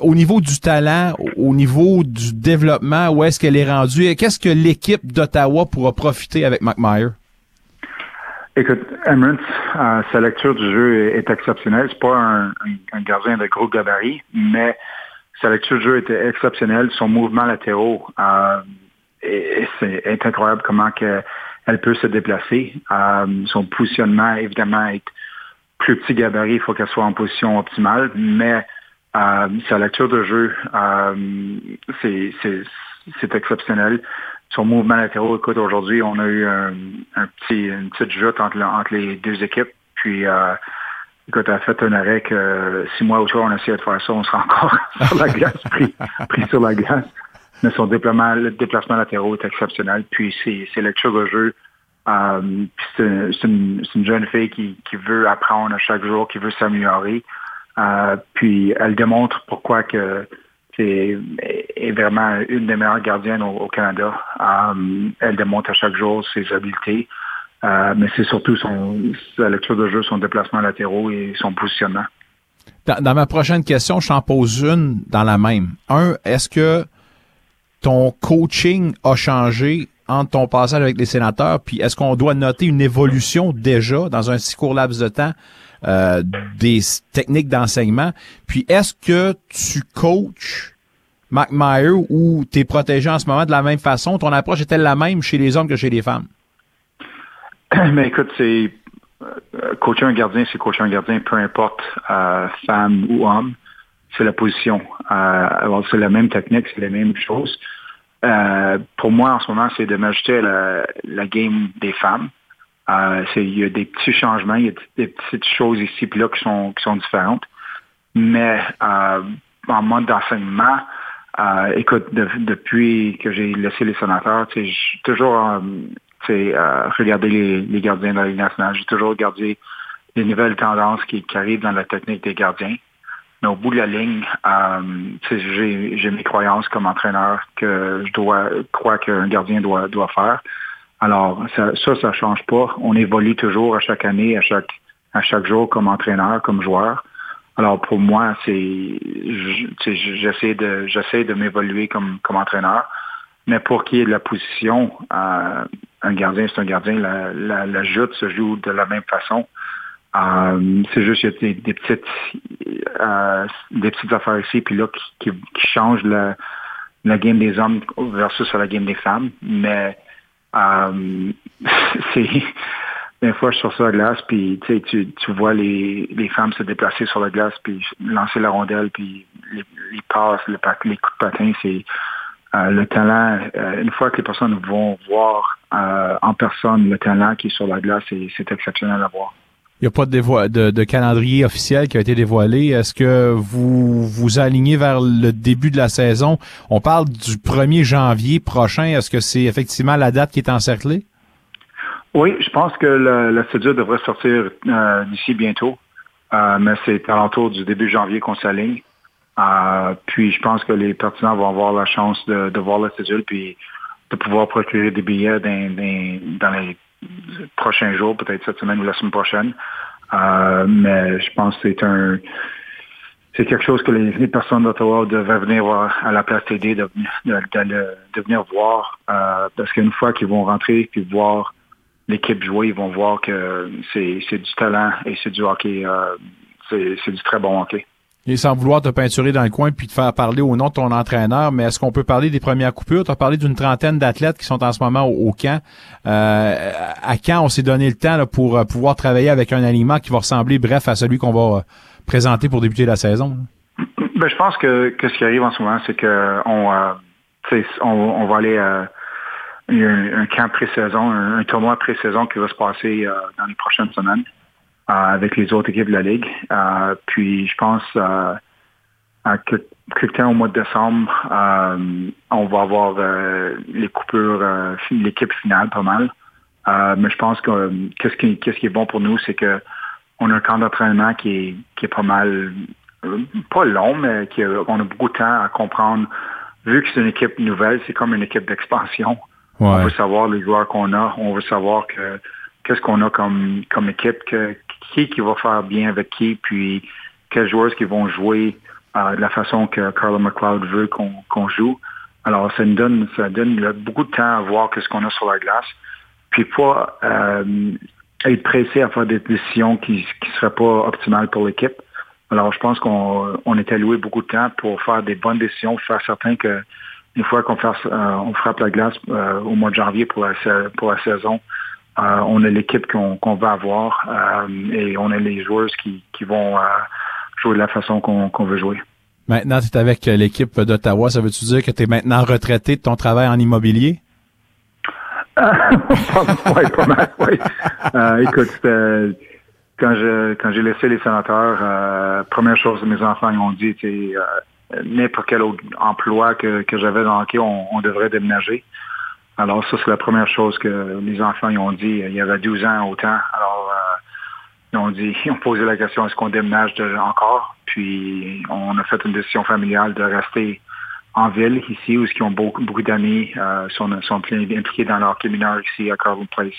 S4: au niveau du talent, au niveau du développement, où est-ce qu'elle est rendue? Qu'est-ce que l'équipe d'Ottawa pourra profiter avec McMyer?
S7: Écoute, Emirates, euh, sa lecture du jeu est, exceptionnelle. C'est pas un, gardien de gros gabarit, mais sa lecture du jeu était exceptionnelle. Son mouvement latéraux, euh, c'est incroyable comment elle peut se déplacer. Euh, son positionnement, évidemment, est plus petit gabarit, il faut qu'elle soit en position optimale, mais sa lecture de jeu, c'est exceptionnel son mouvement latéraux, écoute, aujourd'hui, on a eu une petite joute entre, les deux équipes. Puis, euh, écoute, elle a fait un arrêt que six mois autour, on a essayé de faire ça, on sera encore sur la glace, pris, sur la glace. Mais son déplacement, latéraux est exceptionnel. Puis, c'est lecture de jeu. Euh, c'est une, une, jeune fille qui, veut apprendre à chaque jour, qui veut s'améliorer. Euh, puis, elle démontre pourquoi que c'est est vraiment une des meilleures gardiennes au, Canada. Euh, elle démontre à chaque jour ses habiletés, euh, mais c'est surtout son, sa lecture de jeu, son déplacement latéraux et son positionnement.
S4: Dans, ma prochaine question, je t'en pose une dans la même. Un, est-ce que ton coaching a changé entre ton passage avec les sénateurs, puis est-ce qu'on doit noter une évolution déjà dans un si court laps de temps euh, des techniques d'enseignement. Puis est-ce que tu coaches McMyer ou tu es protégé en ce moment de la même façon? Ton approche est-elle la même chez les hommes que chez les femmes?
S7: Mais écoute, c'est euh, coacher un gardien, c'est coacher un gardien, peu importe euh, femme ou homme, c'est la position. alors c'est la même technique, c'est la même chose. pour moi, en ce moment, c'est de m'ajouter la, la game des femmes. Euh, il y a des petits changements, il y a des petites choses ici et là qui sont, qui sont différentes. Mais euh, en mode d'enseignement, euh, écoute, depuis que j'ai laissé les sénateurs, j'ai toujours regardé les, les, gardiens de la Ligue nationale. J'ai toujours regardé les nouvelles tendances qui, arrivent dans la technique des gardiens. Mais au bout de la ligne, j'ai mes croyances comme entraîneur que je dois croire qu'un gardien doit, doit faire. Alors, ça, ça, ça change pas. On évolue toujours à chaque année, à chaque, à chaque jour comme entraîneur, comme joueur. Alors, pour moi, c'est, j'essaie de, j'essaie de m'évoluer comme, comme entraîneur. Mais pour qu'il y ait de la position, euh, un gardien, c'est un gardien. La, la, la joute se joue de la même façon. Euh, c'est juste qu'il y a des, petites euh, des petites affaires ici, puis là, qui, qui, changent la, la game des hommes versus la game des femmes. Mais euh, c'est des fois je suis sur la glace, puis tu, vois les, les femmes se déplacer sur la glace, puis lancer la rondelle, puis les, passes, les, coups de patin, c'est euh, le talent. Euh, une fois que les personnes vont voir en personne le talent qui est sur la glace, c'est exceptionnel à voir.
S4: Il n'y a pas de, de, calendrier officiel qui a été dévoilé. Est-ce que vous vous alignez vers le début de la saison? On parle du 1er janvier prochain. Est-ce que c'est effectivement la date qui est encerclée?
S7: Oui, je pense que la, la devrait sortir euh, d'ici bientôt. Euh, mais c'est à l'entour du début janvier qu'on s'aligne. Euh, puis je pense que les partisans vont avoir la chance de, voir la cédule puis de pouvoir procurer des billets dans les prochains jours, peut-être cette semaine ou la semaine prochaine. Euh, mais je pense que c'est un c'est quelque chose que les, personnes d'Ottawa devaient venir voir à la place TD, de, venir voir. Euh, parce qu'une fois qu'ils vont rentrer puis voir l'équipe jouer, ils vont voir que c'est du talent et c'est du hockey. Euh, c'est du très bon hockey.
S4: Et sans vouloir te peinturer dans le coin puis te faire parler au nom de ton entraîneur, mais est-ce qu'on peut parler des premières coupures? Tu as parlé d'une trentaine d'athlètes qui sont en ce moment au, camp. Euh, à quand on s'est donné le temps pour euh, pouvoir travailler avec un aliment qui va ressembler, bref, à celui qu'on va euh, présenter pour débuter la saison?
S7: Ben, je pense que, ce qui arrive en ce moment, c'est que on, on, va aller il y a un, camp pré-saison, un, tournoi pré-saison qui va se passer dans les prochaines semaines avec les autres équipes de la Ligue. puis je pense à quelque temps au mois de décembre, on va avoir les coupures, l'équipe finale pas mal. mais je pense que qu'est-ce qui, qui est bon pour nous, c'est que on a un camp d'entraînement qui est, qui est pas mal, euh, pas long, mais qui on a beaucoup de temps à comprendre. Vu que c'est une équipe nouvelle, c'est comme une équipe d'expansion. On veut savoir les joueurs qu'on a, on veut savoir que qu'est-ce qu'on a comme, comme équipe, qui qui va faire bien avec qui, puis quels joueurs qui vont jouer euh, de la façon que Carla McLeod veut qu'on joue. Alors, ça nous donne, ça donne beaucoup de temps à voir qu'est-ce qu'on a sur la glace. Puis pas euh, être pressé à faire des décisions qui ne seraient pas optimales pour l'équipe. Alors, je pense qu'on on est alloué beaucoup de temps pour faire des bonnes décisions, faire certain que une fois qu'on euh, frappe la glace au mois de janvier pour la, saison, on a l'équipe qu'on va avoir et on a les joueurs qui, qui vont jouer de la façon qu'on veut jouer.
S4: Maintenant, tu es avec l'équipe d'Ottawa. Ça veut-tu dire que tu es maintenant retraité de ton travail en immobilier?
S7: oui, pas mal, oui. Euh, écoute, quand je quand j'ai laissé les sénateurs, euh, première chose que mes enfants ont dit, c'est euh, n'importe quel autre emploi que, que j'avais dans le hockey, on, devrait déménager. Alors ça, c'est la première chose que les enfants ils ont dit il y avait 12 ans autant. Alors ils ont dit, ils ont posé la question est-ce qu'on déménage encore? Puis on a fait une décision familiale de rester en ville ici, où ils ont beaucoup, beaucoup d'amis, euh, sont, sont impliqués dans leur mineur ici à Carlton Place,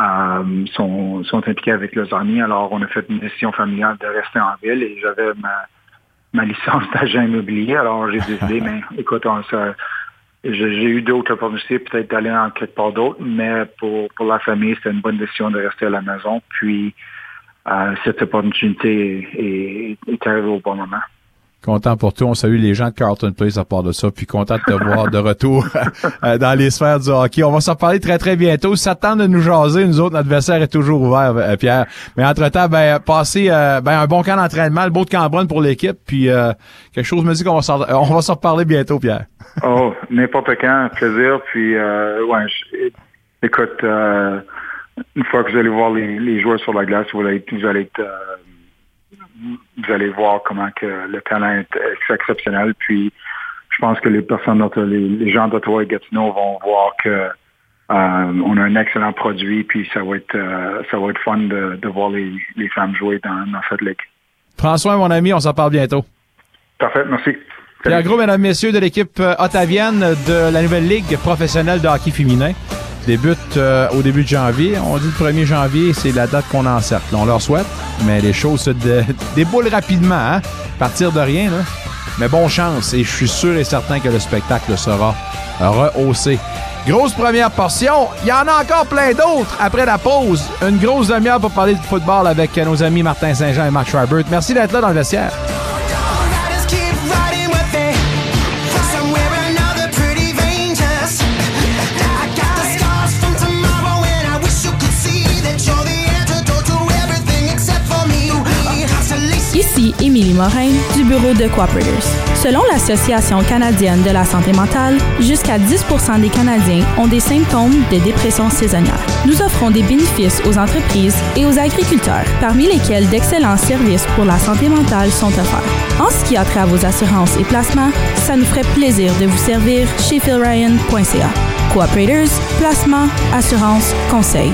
S7: euh, sont, sont impliqués avec leurs amis. Alors, on a fait une décision familiale de rester en ville et j'avais ma, ma licence d'agent immobilier. Alors, j'ai décidé, mais écoute, j'ai eu d'autres opportunités peut-être d'aller en quelque part d'autre, mais pour, pour la famille, c'était une bonne décision de rester à la maison. Puis, euh, cette opportunité est, est arrivée au bon moment.
S4: Content pour toi. On salue les gens de Carlton Place à part de ça. Puis content de te voir de retour euh, dans les sphères du hockey. On va s'en parler très, très bientôt. Tente de nous jaser, nous autres, notre adversaire est toujours ouvert, euh, Pierre. Mais entre-temps, ben, passer euh, ben, un bon camp d'entraînement, le beau de Cambronne pour l'équipe. Puis quelque chose me dit qu'on va s'en, s'en reparler bientôt, Pierre.
S7: Oh, n'importe quand, plaisir. Puis ouais, écoute, une fois que vous allez voir les, joueurs sur la glace, vous allez, vous allez être vous allez voir comment que le talent est exceptionnel. Puis je pense que les personnes, les, les gens d'Ottawa et Gatineau vont voir que euh, on a un excellent produit, puis ça va être euh, ça va être fun de, de voir les, les, femmes jouer dans, dans, cette ligue.
S4: Soin, mon ami, on s'en parle bientôt.
S7: Parfait, merci.
S4: un gros, mesdames, messieurs, de l'équipe euh, ottavienne de la nouvelle Ligue professionnelle de hockey féminin débute euh, au début de janvier. On dit le 1er janvier, c'est la date qu'on encercle. On leur souhaite, mais les choses se déboulent rapidement. Hein? Partir de rien. Mais bon chance, et je suis sûr et certain que le spectacle sera rehaussé. Grosse première portion. Il y en a encore plein d'autres après la pause. Une grosse demi-heure pour parler de football avec nos amis Martin Saint-Jean et Marc Schreiber. Merci d'être là dans le vestiaire.
S8: Émilie Morin du bureau de Cooperators. Selon l'Association canadienne de la santé mentale, jusqu'à 10% des Canadiens ont des symptômes de dépression saisonnière. Nous offrons des bénéfices aux entreprises et aux agriculteurs, parmi lesquels d'excellents services pour la santé mentale sont offerts. En ce qui a trait à vos assurances et placements, ça nous ferait plaisir de vous servir chez philryan.ca. Cooperators, placement, assurance, conseil.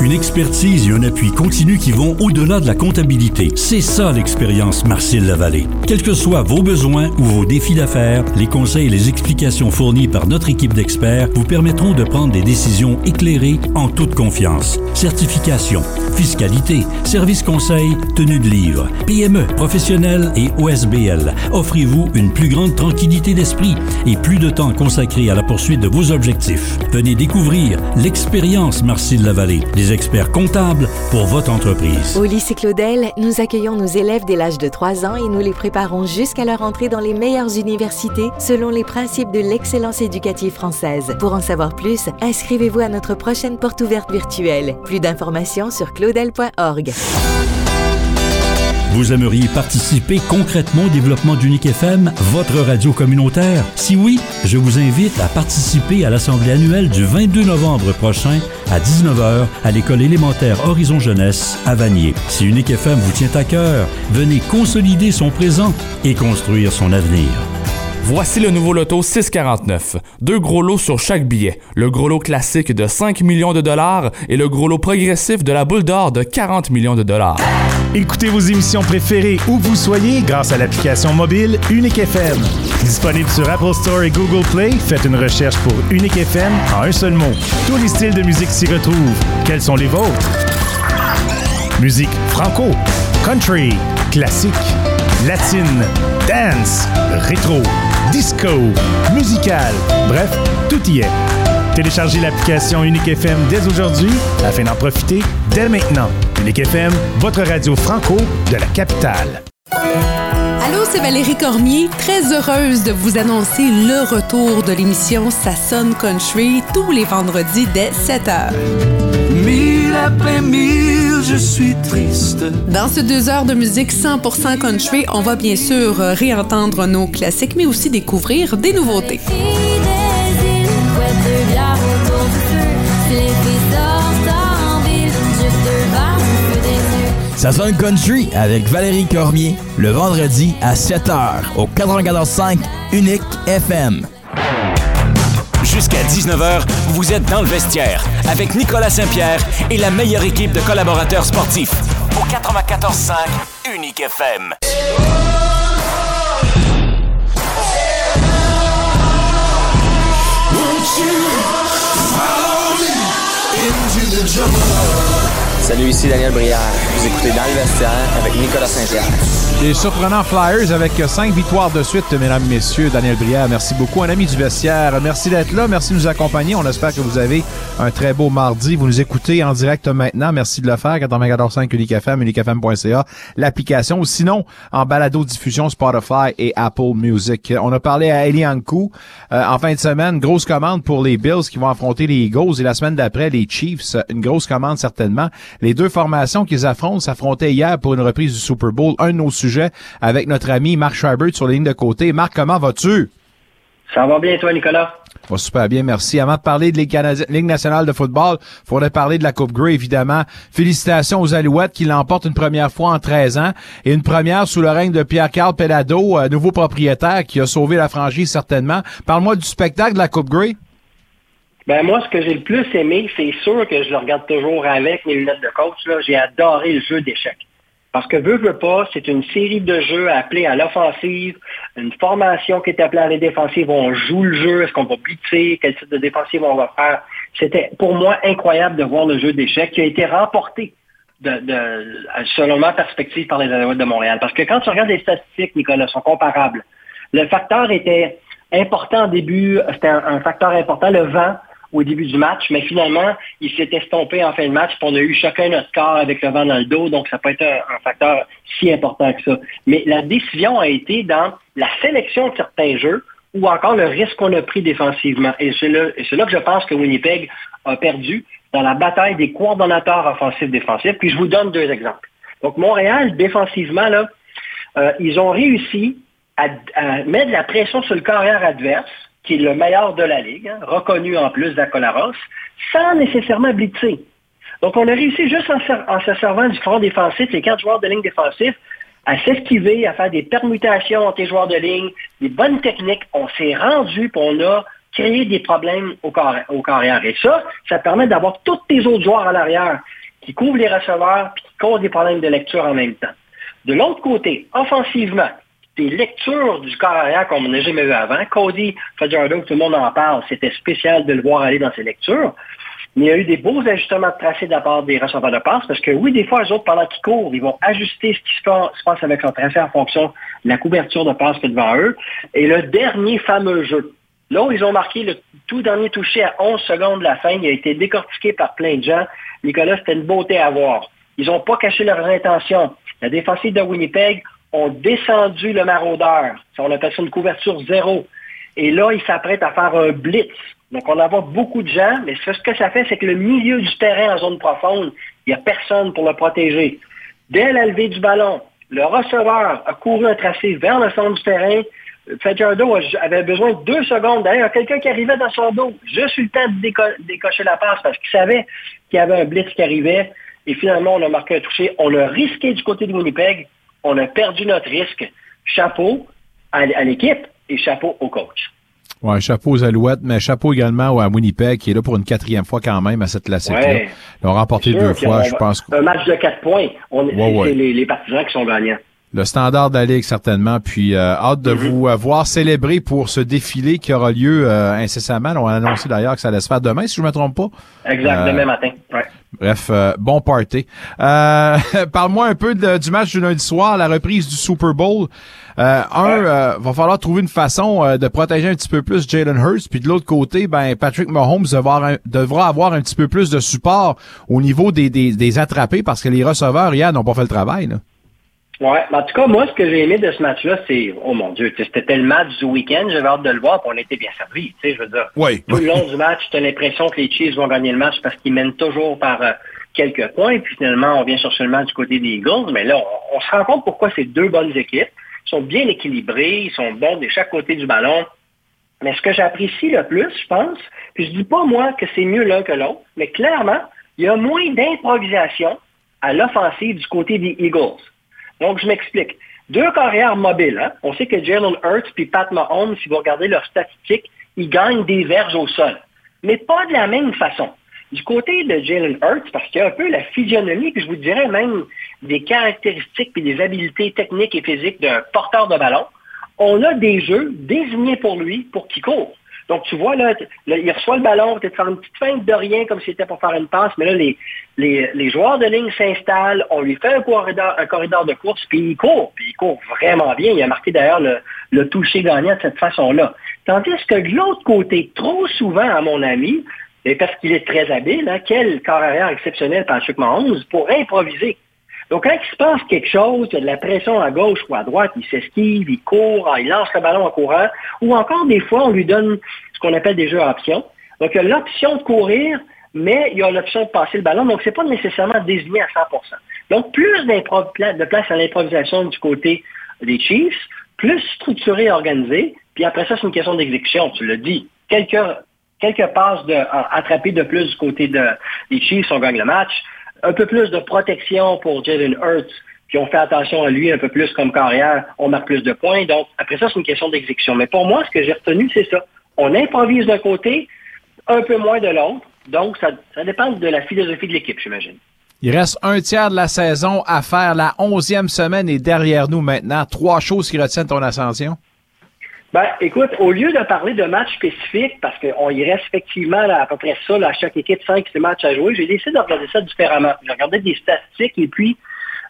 S9: Une expertise et un appui continu qui vont au-delà de la comptabilité. C'est ça l'expérience Marcille Lavallée. Quels que soient vos besoins ou vos défis d'affaires, les conseils et les explications fournis par notre équipe d'experts vous permettront de prendre des décisions éclairées en toute confiance. Certification, fiscalité, service conseil, tenue de livre, PME, professionnel et OSBL. Offrez-vous une plus grande tranquillité d'esprit et plus de temps consacré à la poursuite de vos objectifs. Venez découvrir l'expérience Marcille Lavallée experts comptables pour votre entreprise.
S10: Au lycée Claudel, nous accueillons nos élèves dès l'âge de 3 ans et nous les préparons jusqu'à leur entrée dans les meilleures universités selon les principes de l'excellence éducative française. Pour en savoir plus, inscrivez-vous à notre prochaine porte ouverte virtuelle. Plus d'informations sur claudel.org.
S9: Vous aimeriez participer concrètement au développement d'Unique FM, votre radio communautaire? Si oui, je vous invite à participer à l'Assemblée annuelle du 22 novembre prochain à 19h à l'école élémentaire Horizon Jeunesse à Vanier. Si Unique FM vous tient à cœur, venez consolider son présent et construire son avenir.
S1: Voici le nouveau loto 649. Deux gros lots sur chaque billet. Le gros lot classique de 5 millions de dollars et le gros lot progressif de la boule d'or de 40 millions de dollars.
S11: Écoutez vos émissions préférées où vous soyez grâce à l'application mobile Unique FM. Disponible sur Apple Store et Google Play, faites une recherche pour Unique FM en un seul mot. Tous les styles de musique s'y retrouvent. Quels sont les vôtres? Musique franco, country, classique, latine, dance, rétro, disco, musical, bref, tout y est. Téléchargez l'application Unique FM dès aujourd'hui afin d'en profiter dès maintenant. Unique FM, votre radio franco de la capitale.
S12: Allô, c'est Valérie Cormier, très heureuse de vous annoncer le retour de l'émission Ça sonne country tous les vendredis dès 7h.
S13: Mille après mille, je suis triste.
S12: Dans ce deux heures de musique 100% country, on va bien sûr euh, réentendre nos classiques, mais aussi découvrir des nouveautés.
S14: Ça sonne country avec Valérie Cormier, le vendredi à 7h au 94.5 Unique FM.
S2: Jusqu'à 19h, vous êtes dans le vestiaire avec Nicolas Saint-Pierre et la meilleure équipe de collaborateurs sportifs.
S3: Au 94.5 Unique FM.
S15: Salut, ici Daniel Brière. Vous écoutez Dans le vestiaire avec Nicolas Saint-Pierre.
S4: Les surprenants Flyers avec cinq victoires de suite, mesdames, messieurs. Daniel Brière, merci beaucoup. Un ami du vestiaire, merci d'être là. Merci de nous accompagner. On espère que vous avez un très beau mardi. Vous nous écoutez en direct maintenant. Merci de le faire. 94.5 Unique FM, uniquefm.ca, l'application. Ou sinon, en balado-diffusion Spotify et Apple Music. On a parlé à Eli Ankou euh, en fin de semaine. Grosse commande pour les Bills qui vont affronter les Eagles. Et la semaine d'après, les Chiefs. Une grosse commande certainement. Les deux formations qu'ils affrontent s'affrontaient hier pour une reprise du Super Bowl. Un de nos sujets avec notre ami Marc Schreiber sur la ligne de côté. Marc, comment vas-tu?
S16: Ça va bien, toi, Nicolas?
S4: Va super bien, merci. Avant de parler de Ligue, Canadi- Ligue nationale de football, il faudrait parler de la Coupe Grey, évidemment. Félicitations aux Alouettes qui l'emportent une première fois en 13 ans et une première sous le règne de Pierre-Carl Pelado, euh, nouveau propriétaire qui a sauvé la franchise certainement. Parle-moi du spectacle de la Coupe Grey.
S16: Ben moi, ce que j'ai le plus aimé, c'est sûr que je le regarde toujours avec mes lunettes de coach. là. J'ai adoré le jeu d'échecs. Parce que veut, veut pas, c'est une série de jeux appelés à l'offensive, une formation qui est appelée à la défensive. On joue le jeu, est-ce qu'on va blitzer, quel type de défensive on va faire. C'était pour moi incroyable de voir le jeu d'échecs qui a été remporté de, de- selon ma perspective par les Alouettes de Montréal. Parce que quand tu regardes les statistiques, Nicolas, sont comparables. Le facteur était important au début, c'était un, un facteur important, le vent au début du match, mais finalement, il s'est estompé en fin de match, puis on a eu chacun notre score avec le vent dans le dos, donc ça peut être un, un facteur si important que ça. Mais la décision a été dans la sélection de certains jeux ou encore le risque qu'on a pris défensivement. Et c'est là, que je pense que Winnipeg a perdu dans la bataille des coordonnateurs offensifs-défensifs. Puis je vous donne deux exemples. Donc Montréal, défensivement, là, euh, ils ont réussi à, à mettre de la pression sur le carrière adverse, qui est le meilleur de la Ligue, hein, reconnu en plus d'Acolaros, sans nécessairement blitzer. Donc, on a réussi juste en, se servant du front défensif, les quatre joueurs de ligne défensif, à s'esquiver, à faire des permutations entre les joueurs de ligne, des bonnes techniques. On s'est rendu, puis on a créé des problèmes au, au carrière. Et ça, ça permet d'avoir tous tes autres joueurs à l'arrière qui couvrent les receveurs puis qui causent des problèmes de lecture en même temps. De l'autre côté, offensivement, des lectures du corps arrière comme on n'a jamais vu avant. Cody Fajardo, tout le monde en parle, c'était spécial de le voir aller dans ses lectures. Mais il y a eu des beaux ajustements de tracé de la part des receveurs de passe, parce que oui, des fois, les autres, pendant qu'ils courent, ils vont ajuster ce qui se passe, se passe avec leur tracé en fonction de la couverture de passe qui est devant eux. Et le dernier fameux jeu, là où ils ont marqué le tout dernier touché à 11 secondes de la fin, il a été décortiqué par plein de gens. Nicolas, c'était une beauté à voir. Ils n'ont pas caché leurs intentions. La défensive de Winnipeg ont descendu le maraudeur. On appelle ça une couverture zéro. Et là, ils s'apprêtent à faire un blitz. Donc, on en voit beaucoup de gens, mais ce que ça fait, c'est que le milieu du terrain en zone profonde, il n'y a personne pour le protéger. Dès la levée du ballon, Le receveur a couru un tracé vers le centre du terrain. Fajardo avait besoin de deux secondes. D'ailleurs, quelqu'un qui arrivait dans son dos, juste eu le temps de déco- décocher la passe parce qu'il savait qu'il y avait un blitz qui arrivait. Et finalement, on a marqué un touché. On a risqué du côté de Winnipeg. On a perdu notre risque. Chapeau à, l'équipe et chapeau au coach.
S4: Ouais, chapeau aux Alouettes, mais chapeau également à Winnipeg, qui est là pour une quatrième fois quand même à cette classique-là.
S16: Ouais.
S4: Ils l'ont remporté deux fois,
S16: on
S4: je pense.
S16: Un match de quatre points. On,
S4: Ouais,
S16: c'est-
S4: ouais.
S16: les, les partisans qui sont gagnants.
S4: Le standard de la Ligue, certainement. Puis, euh, hâte
S16: Mm-hmm.
S4: de vous euh, voir célébrer pour ce défilé qui aura lieu euh, incessamment. On a annoncé d'ailleurs que ça allait se faire demain, si je ne me trompe pas.
S16: Exact, demain matin. Ouais.
S4: Bref, euh, bon party. Euh, Parle-moi un peu de- du match du lundi soir, la reprise du Super Bowl. Euh, un, euh, va falloir trouver une façon euh, de protéger un petit peu plus Jalen Hurts, puis de l'autre côté, ben Patrick Mahomes devra avoir, un, devra avoir un petit peu plus de support au niveau des, des, des attrapés parce que les receveurs hier n'ont pas fait le travail. Là.
S16: Ouais, mais en tout cas, moi, ce que j'ai aimé de ce match-là, c'est, oh mon Dieu, c'était le match du week-end, j'avais hâte de le voir, puis on était bien servis, tu sais, je veux dire.
S4: Oui.
S16: Tout le long du match, tu as l'impression que les Chiefs vont gagner le match parce qu'ils mènent toujours par euh, quelques points, puis finalement, on vient chercher le match du côté des Eagles, mais là, on, on se rend compte pourquoi c'est deux bonnes équipes. Ils sont bien équilibrés, ils sont bons de chaque côté du ballon. Mais ce que j'apprécie le plus, je pense, puis je dis pas moi que c'est mieux l'un que l'autre, mais clairement, il y a moins d'improvisation à l'offensive du côté des Eagles. Donc, je m'explique. Deux carrières mobiles. Hein? On sait que Jalen Hurts puis Pat Mahomes, si vous regardez leurs statistiques, ils gagnent des verges au sol. Mais pas de la même façon. Du côté de Jalen Hurts, parce qu'il y a un peu la physionomie, puis je vous dirais même des caractéristiques et des habiletés techniques et physiques d'un porteur de ballon, on a des jeux désignés pour lui pour qu'il court. Donc, tu vois, là, il reçoit le ballon, peut-être faire une petite feinte de rien comme si c'était pour faire une passe, mais là, les, les, joueurs de ligne s'installent, on lui fait un corridor, un corridor de course, puis il court, puis il court vraiment bien. Il a marqué d'ailleurs le, toucher gagnant de cette façon-là. Tandis que de l'autre côté, trop souvent, à mon avis, et parce qu'il est très habile, hein, quel carrière exceptionnel Patrick Mahomes pour improviser. Donc, quand il se passe quelque chose, il y a de la pression à gauche ou à droite, il s'esquive, il court, il lance le ballon en courant, ou encore des fois, on lui donne qu'on appelle des jeux à options. Donc, il y a l'option de courir, mais il y a l'option de passer le ballon, donc c'est pas nécessairement désigné à 100% Donc, plus de place à l'improvisation du côté des Chiefs, plus structuré et organisé, puis après ça, c'est une question d'exécution, tu l'as dit. Quelques, quelques passes de, attrapées de plus du côté de, des Chiefs, on gagne le match. Un peu plus de protection pour Jalen Hurts, puis on fait attention à lui un peu plus comme carrière, on marque plus de points. Donc, après ça, c'est une question d'exécution. Mais pour moi, ce que j'ai retenu, c'est ça. On improvise d'un côté, un peu moins de l'autre. Donc, ça, ça dépend de la philosophie de l'équipe, j'imagine.
S4: Il reste un tiers de la saison à faire. La onzième semaine est derrière nous maintenant. Trois choses qui retiennent ton ascension?
S16: Ben, écoute, au lieu de parler de matchs spécifiques, parce qu'on y reste effectivement là, à peu près ça, là, à chaque équipe, 5 6 matchs à jouer, j'ai décidé de regarder ça différemment. J'ai regardé des statistiques et puis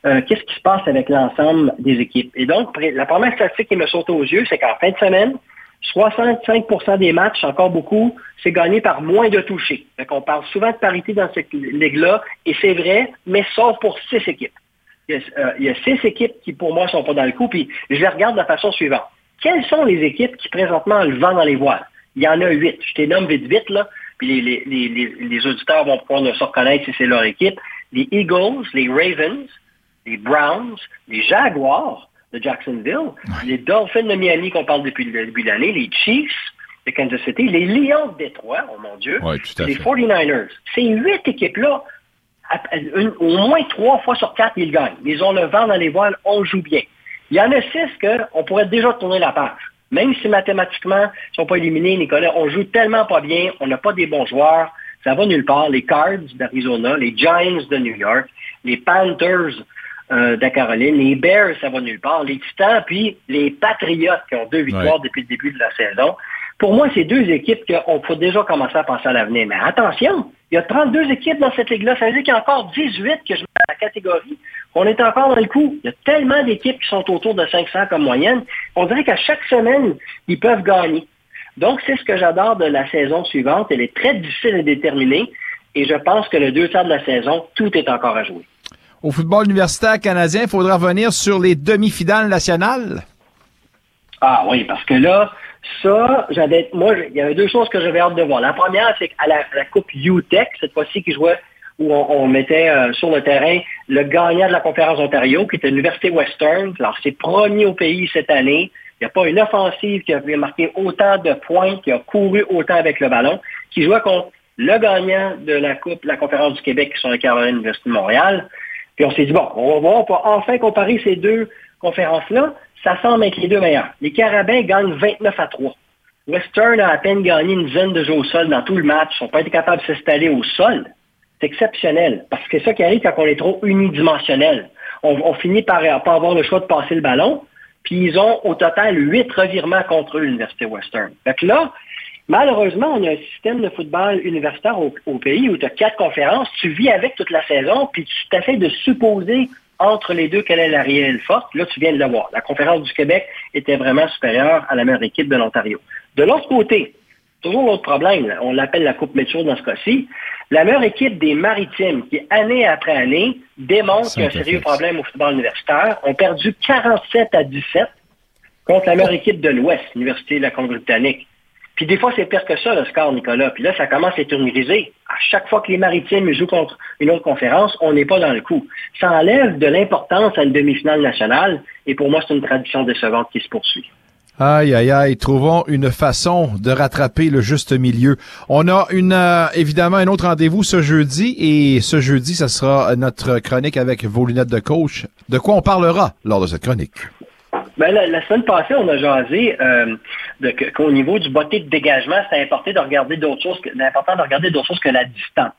S16: euh, qu'est-ce qui se passe avec l'ensemble des équipes. Et donc, la première statistique qui me saute aux yeux, c'est qu'en fin de semaine, 65% des matchs, encore beaucoup, c'est gagné par moins de touchés. Fait qu'on parle souvent de parité dans cette ligue-là, et c'est vrai, mais sauf pour six équipes. Il y, a, euh, il y a six équipes qui, pour moi, sont pas dans le coup, puis je les regarde de la façon suivante. Quelles sont les équipes qui, présentement, le vent dans les voiles? Il y en a huit. Je t'ai nomme vite, vite, là, puis les, les, les, les, auditeurs vont pouvoir se reconnaître si c'est leur équipe. Les Eagles, les Ravens, les Browns, les Jaguars de Jacksonville, les Dolphins de Miami qu'on parle depuis le début de l'année, les Chiefs de Kansas City, les Lions de Détroit, oh mon Dieu,
S4: Ouais,
S16: les
S4: fait.
S16: 49ers. Ces huit équipes-là, au moins trois fois sur quatre, ils gagnent. Ils ont le vent dans les voiles, on joue bien. Il y en a six qu'on pourrait déjà tourner la page. Même si mathématiquement, ils ne sont pas éliminés, Nicolas, on joue tellement pas bien, on n'a pas des bons joueurs, ça va nulle part. Les Cards d'Arizona, les Giants de New York, les Panthers euh, de la Caroline, les Bears, ça va nulle part, les Titans, puis les Patriots qui ont deux victoires depuis le début de la saison. Pour moi, c'est deux équipes qu'on peut déjà commencer à penser à l'avenir. Mais attention, il y a 32 équipes dans cette ligue-là. Ça veut dire qu'il y a encore 18 que je mets à la catégorie. On est encore dans le coup. Il y a tellement d'équipes qui sont autour de 500 comme moyenne. On dirait qu'à chaque semaine, ils peuvent gagner. Donc, c'est ce que j'adore de la saison suivante. Elle est très difficile à déterminer. Et je pense que le deux tiers de la saison, tout est encore à jouer.
S4: Au football universitaire canadien, il faudra revenir sur les demi-finales nationales.
S16: Ah oui, parce que là, ça, j'avais, moi, il y avait deux choses que j'avais hâte de voir. La première, c'est qu'à la, la Coupe UTEC, cette fois-ci, qui jouait où on, mettait euh, sur le terrain le gagnant de la conférence Ontario, qui était l'Université Western. Alors, c'est premier au pays cette année. Il n'y a pas une offensive qui a marqué autant de points, qui a couru autant avec le ballon, qui jouait contre le gagnant de la Coupe, la conférence du Québec, qui sont les Caroline de Montréal. Puis on s'est dit, bon, on va voir, on va enfin comparer ces deux conférences-là. Ça semble être les deux meilleurs. Les Carabins gagnent 29 à 3. Western a à peine gagné une dizaine de jeux au sol dans tout le match. Ils n'ont pas été capables de s'installer au sol. C'est exceptionnel. Parce que c'est ça qui arrive quand on est trop unidimensionnel. On, finit par ne pas avoir le choix de passer le ballon. Puis ils ont au total huit revirements contre eux, l'Université Western. Fait que là, malheureusement, on a un système de football universitaire au, au pays où tu as quatre conférences, tu vis avec toute la saison, puis tu t'essaies de supposer entre les deux quelle est la réelle force. Là, tu viens de le voir. La conférence du Québec était vraiment supérieure à la meilleure équipe de l'Ontario. De l'autre côté, toujours l'autre problème, là, on l'appelle la Coupe Métro dans ce cas-ci, la meilleure équipe des Maritimes, qui année après année démontre qu'il y a un sérieux problème au football universitaire, ont perdu 47 à 17 contre la meilleure équipe de l'Ouest, l'Université de la Colombie-Britannique. Puis des fois, c'est pire que ça, le score, Nicolas. Puis là, ça commence à grisé. À chaque fois que les Maritimes jouent contre une autre conférence, on n'est pas dans le coup. Ça enlève de l'importance à une demi-finale nationale. Et pour moi, c'est une tradition décevante qui se poursuit.
S4: Aïe, aïe, aïe. Trouvons une façon de rattraper le juste milieu. On a une, euh, évidemment un autre rendez-vous ce jeudi et ce jeudi, ça sera notre chronique avec vos lunettes de coach. De quoi on parlera lors de cette chronique?
S16: Ben, la, semaine passée, on a jasé euh, qu'au niveau du botté de dégagement, c'est important de regarder d'autres choses, que- de choses que la distance.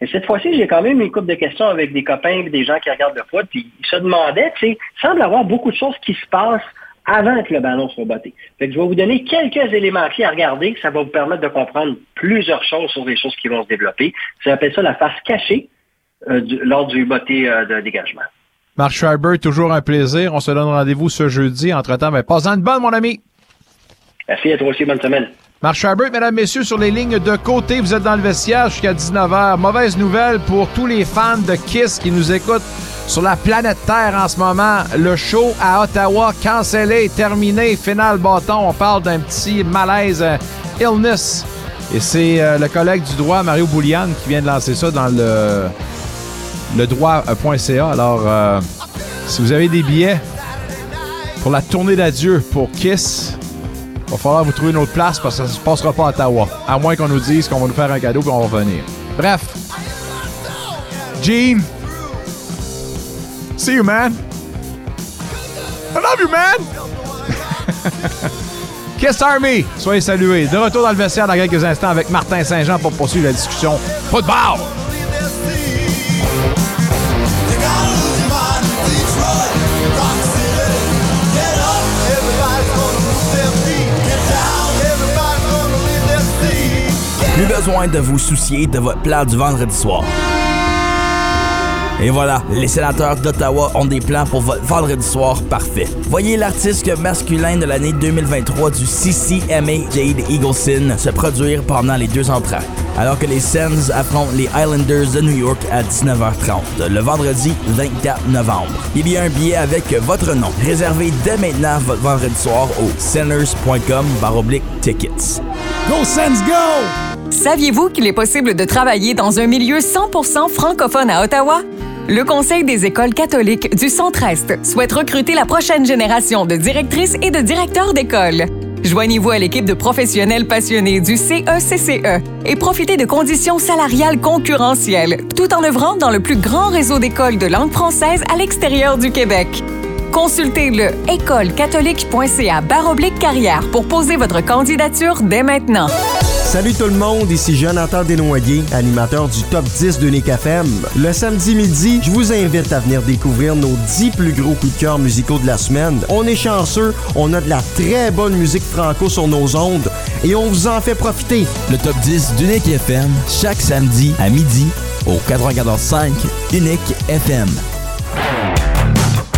S16: Et cette fois-ci, j'ai quand même une couple de questions avec des copains des gens qui regardent le foot, puis ils se demandaient, tu sais, semble avoir beaucoup de choses qui se passent avant que le ballon soit botté. Fait que je vais vous donner quelques éléments clés à regarder, ça va vous permettre de comprendre plusieurs choses sur des choses qui vont se développer. Ça appelle ça la face cachée euh, lors du botté euh, de dégagement.
S4: Marc Schreiber, toujours un plaisir. On se donne rendez-vous ce jeudi. Entre-temps, ben, passe-en une bonne, mon ami.
S16: Merci à toi aussi, bonne semaine.
S4: Marc Schreiber, mesdames, messieurs, sur les lignes de côté, vous êtes dans le vestiaire jusqu'à 19h. Mauvaise nouvelle pour tous les fans de Kiss qui nous écoutent sur la planète Terre en ce moment. Le show à Ottawa, cancellé, terminé, final bâton. On parle d'un petit malaise, euh, illness. Et c'est euh, le collègue du droit, Mario Boulian, qui vient de lancer ça dans le, le droit.ca. Alors, euh, si vous avez des billets pour la tournée d'adieu pour Kiss, va falloir vous trouver une autre place parce que ça se passera pas à Ottawa. À moins qu'on nous dise qu'on va nous faire un cadeau et va revenir. Bref. Gene. See you, man. I love you, man. Kiss Army. Soyez salués. De retour dans le vestiaire dans quelques instants avec Martin Saint-Jean pour poursuivre la discussion football.
S14: Besoin de vous soucier de votre plat du vendredi soir. Et voilà, les sénateurs d'Ottawa ont des plans pour votre vendredi soir parfait. Voyez l'artiste masculin de l'année 2023 du CCMA Jade Eagleson se produire pendant les deux entrées, alors que les Sens affrontent les Islanders de New York à 19h30, le vendredi 24 novembre. Il y a un billet avec votre nom. Réservez dès maintenant votre vendredi soir au centers.com tickets.
S17: Go Sens Go!
S18: Saviez-vous qu'il est possible de travailler dans un milieu 100% francophone à Ottawa? Le Conseil des écoles catholiques du Centre-Est souhaite recruter la prochaine génération de directrices et de directeurs d'école. Joignez-vous à l'équipe de professionnels passionnés du CECCE E et profitez de conditions salariales concurrentielles, tout en œuvrant dans le plus grand réseau d'écoles de langue française à l'extérieur du Québec. Consultez le écolecatholique.ca carrière pour poser votre candidature dès maintenant.
S19: Salut tout le monde, ici Jonathan Desnoyers, animateur du Top 10 de Nick FM. Le samedi midi, je vous invite à venir découvrir nos 10 plus gros coups de cœur musicaux de la semaine. On est chanceux, on a de la très bonne musique franco sur nos ondes et on vous en fait profiter.
S14: Le top 10 d'Unique FM, chaque samedi à midi au 94.5 Unique FM.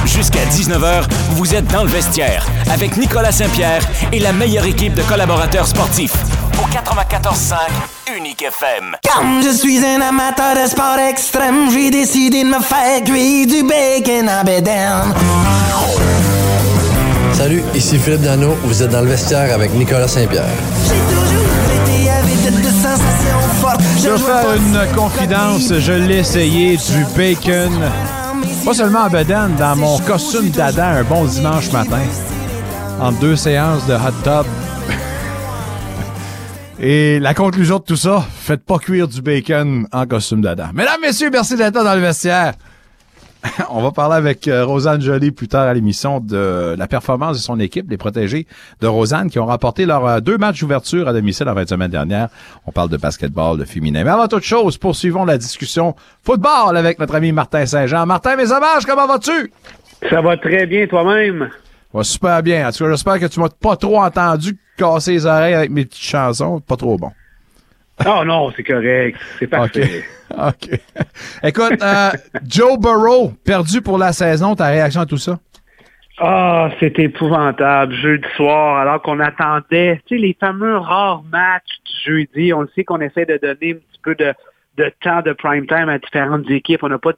S2: Jusqu'à 19h, vous êtes dans le vestiaire avec Nicolas Saint-Pierre et la meilleure équipe de collaborateurs sportifs.
S3: Au 94.5 Unique FM.
S20: Comme je suis un amateur de sport extrême, j'ai décidé de me faire cuire du bacon en bédaine.
S21: Salut, ici Philippe Dano, vous êtes dans le vestiaire avec Nicolas Saint-Pierre.
S20: J'ai toujours été avide de sensations fortes. Je
S4: vais faire une confidence. Je l'ai essayé, du bacon. Pas seulement en bedaine, dans mon costume d'Adam un bon dimanche matin. En deux séances de hot tub. Et la conclusion de tout ça, faites pas cuire du bacon en costume d'Adam. Mesdames, messieurs, merci d'être dans le vestiaire. On va parler avec euh, Rosanne Joly plus tard à l'émission de la performance de son équipe, les protégés de Rosanne, qui ont remporté leurs euh, deux matchs d'ouverture à domicile en fin de semaine dernière. On parle de basketball, de féminin. Mais avant toute chose, poursuivons la discussion football avec notre ami Martin Saint-Jean. Martin, mes hommages, comment vas-tu?
S22: Ça va très bien, toi-même?
S4: Va super bien. En tout cas, j'espère que tu m'as pas trop entendu casser les oreilles avec mes petites chansons. Pas trop bon.
S22: Oh non, c'est correct. C'est parfait.
S4: OK. Écoute, euh, Joe Burrow, perdu pour la saison, ta réaction à tout ça?
S22: Ah, c'est épouvantable. Jeudi soir, alors qu'on attendait, tu sais, les fameux rares matchs du jeudi. On le sait qu'on essaie de donner un petit peu de, de temps de prime time à différentes équipes. On n'a pas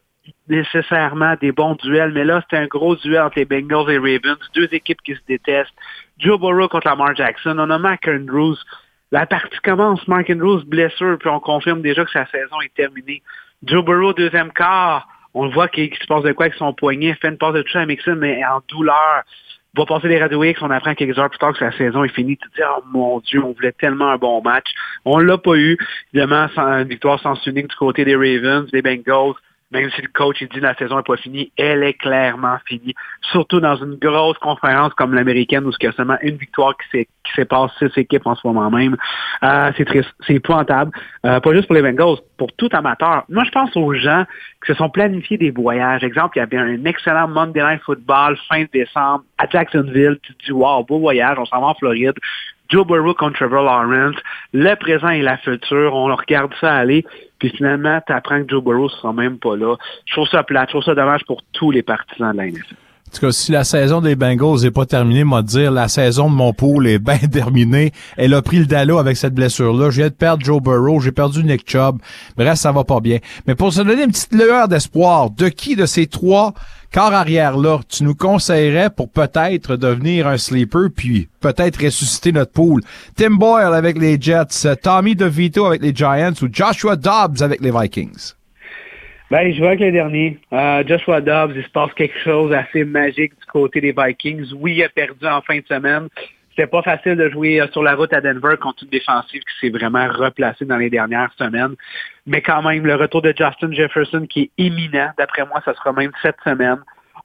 S22: nécessairement des bons duels, mais là, c'était un gros duel entre les Bengals et Ravens. Deux équipes qui se détestent. Joe Burrow contre Lamar Jackson. On a Mac Andrews la partie commence, Mark Andrews blessure, puis on confirme déjà que sa saison est terminée. Joe Burrow, deuxième quart, on voit qu'il se passe de quoi avec son poignet, fait une passe de touche à Mixon, mais en douleur. Va passer les Radio X, on apprend quelques heures plus tard que sa saison est finie. Tu te dis, oh mon Dieu, on voulait tellement un bon match. On l'a pas eu. Évidemment, sans, victoire sans unique du côté des Ravens, des Bengals même si le coach il dit la saison n'est pas finie, elle est clairement finie. Surtout dans une grosse conférence comme l'américaine où il y a seulement une victoire qui s'est passée six équipes en ce moment même. Euh, c'est triste, c'est épouvantable. Euh, pas juste pour les Bengals, pour tout amateur. Moi, je pense aux gens qui se sont planifiés des voyages. Exemple, il y avait un excellent Monday Night Football fin décembre à Jacksonville. Tu te dis, wow, beau voyage, on s'en va en Floride. Joe Burrow contre Trevor Lawrence, le présent et la future, on regarde ça aller, puis finalement, tu apprends que Joe Burrow sera même pas là. Je trouve ça plate, je trouve ça dommage pour tous les partisans de la NFL.
S4: En tout cas, si la saison des Bengals n'est pas terminée, moi dire la saison de mon pool est bien terminée. Elle a pris le dallo avec cette blessure-là. Je viens de perdre Joe Burrow, j'ai perdu Nick Chubb. Bref, ça va pas bien. Mais pour se donner une petite lueur d'espoir, de qui de ces trois corps arrière-là, tu nous conseillerais pour peut-être devenir un sleeper, puis peut-être ressusciter notre pool? Tim Boyle avec les Jets, Tommy DeVito avec les Giants ou Joshua Dobbs avec les Vikings?
S22: Ben, je vois que les derniers. Euh, Joshua Dobbs, il se passe quelque chose assez magique du côté des Vikings. Oui, il a perdu en fin de semaine. C'était pas facile de jouer euh, sur la route à Denver contre une défensive qui s'est vraiment replacée dans les dernières semaines. Mais quand même, le retour de Justin Jefferson qui est imminent. D'après moi, ça sera même cette semaine.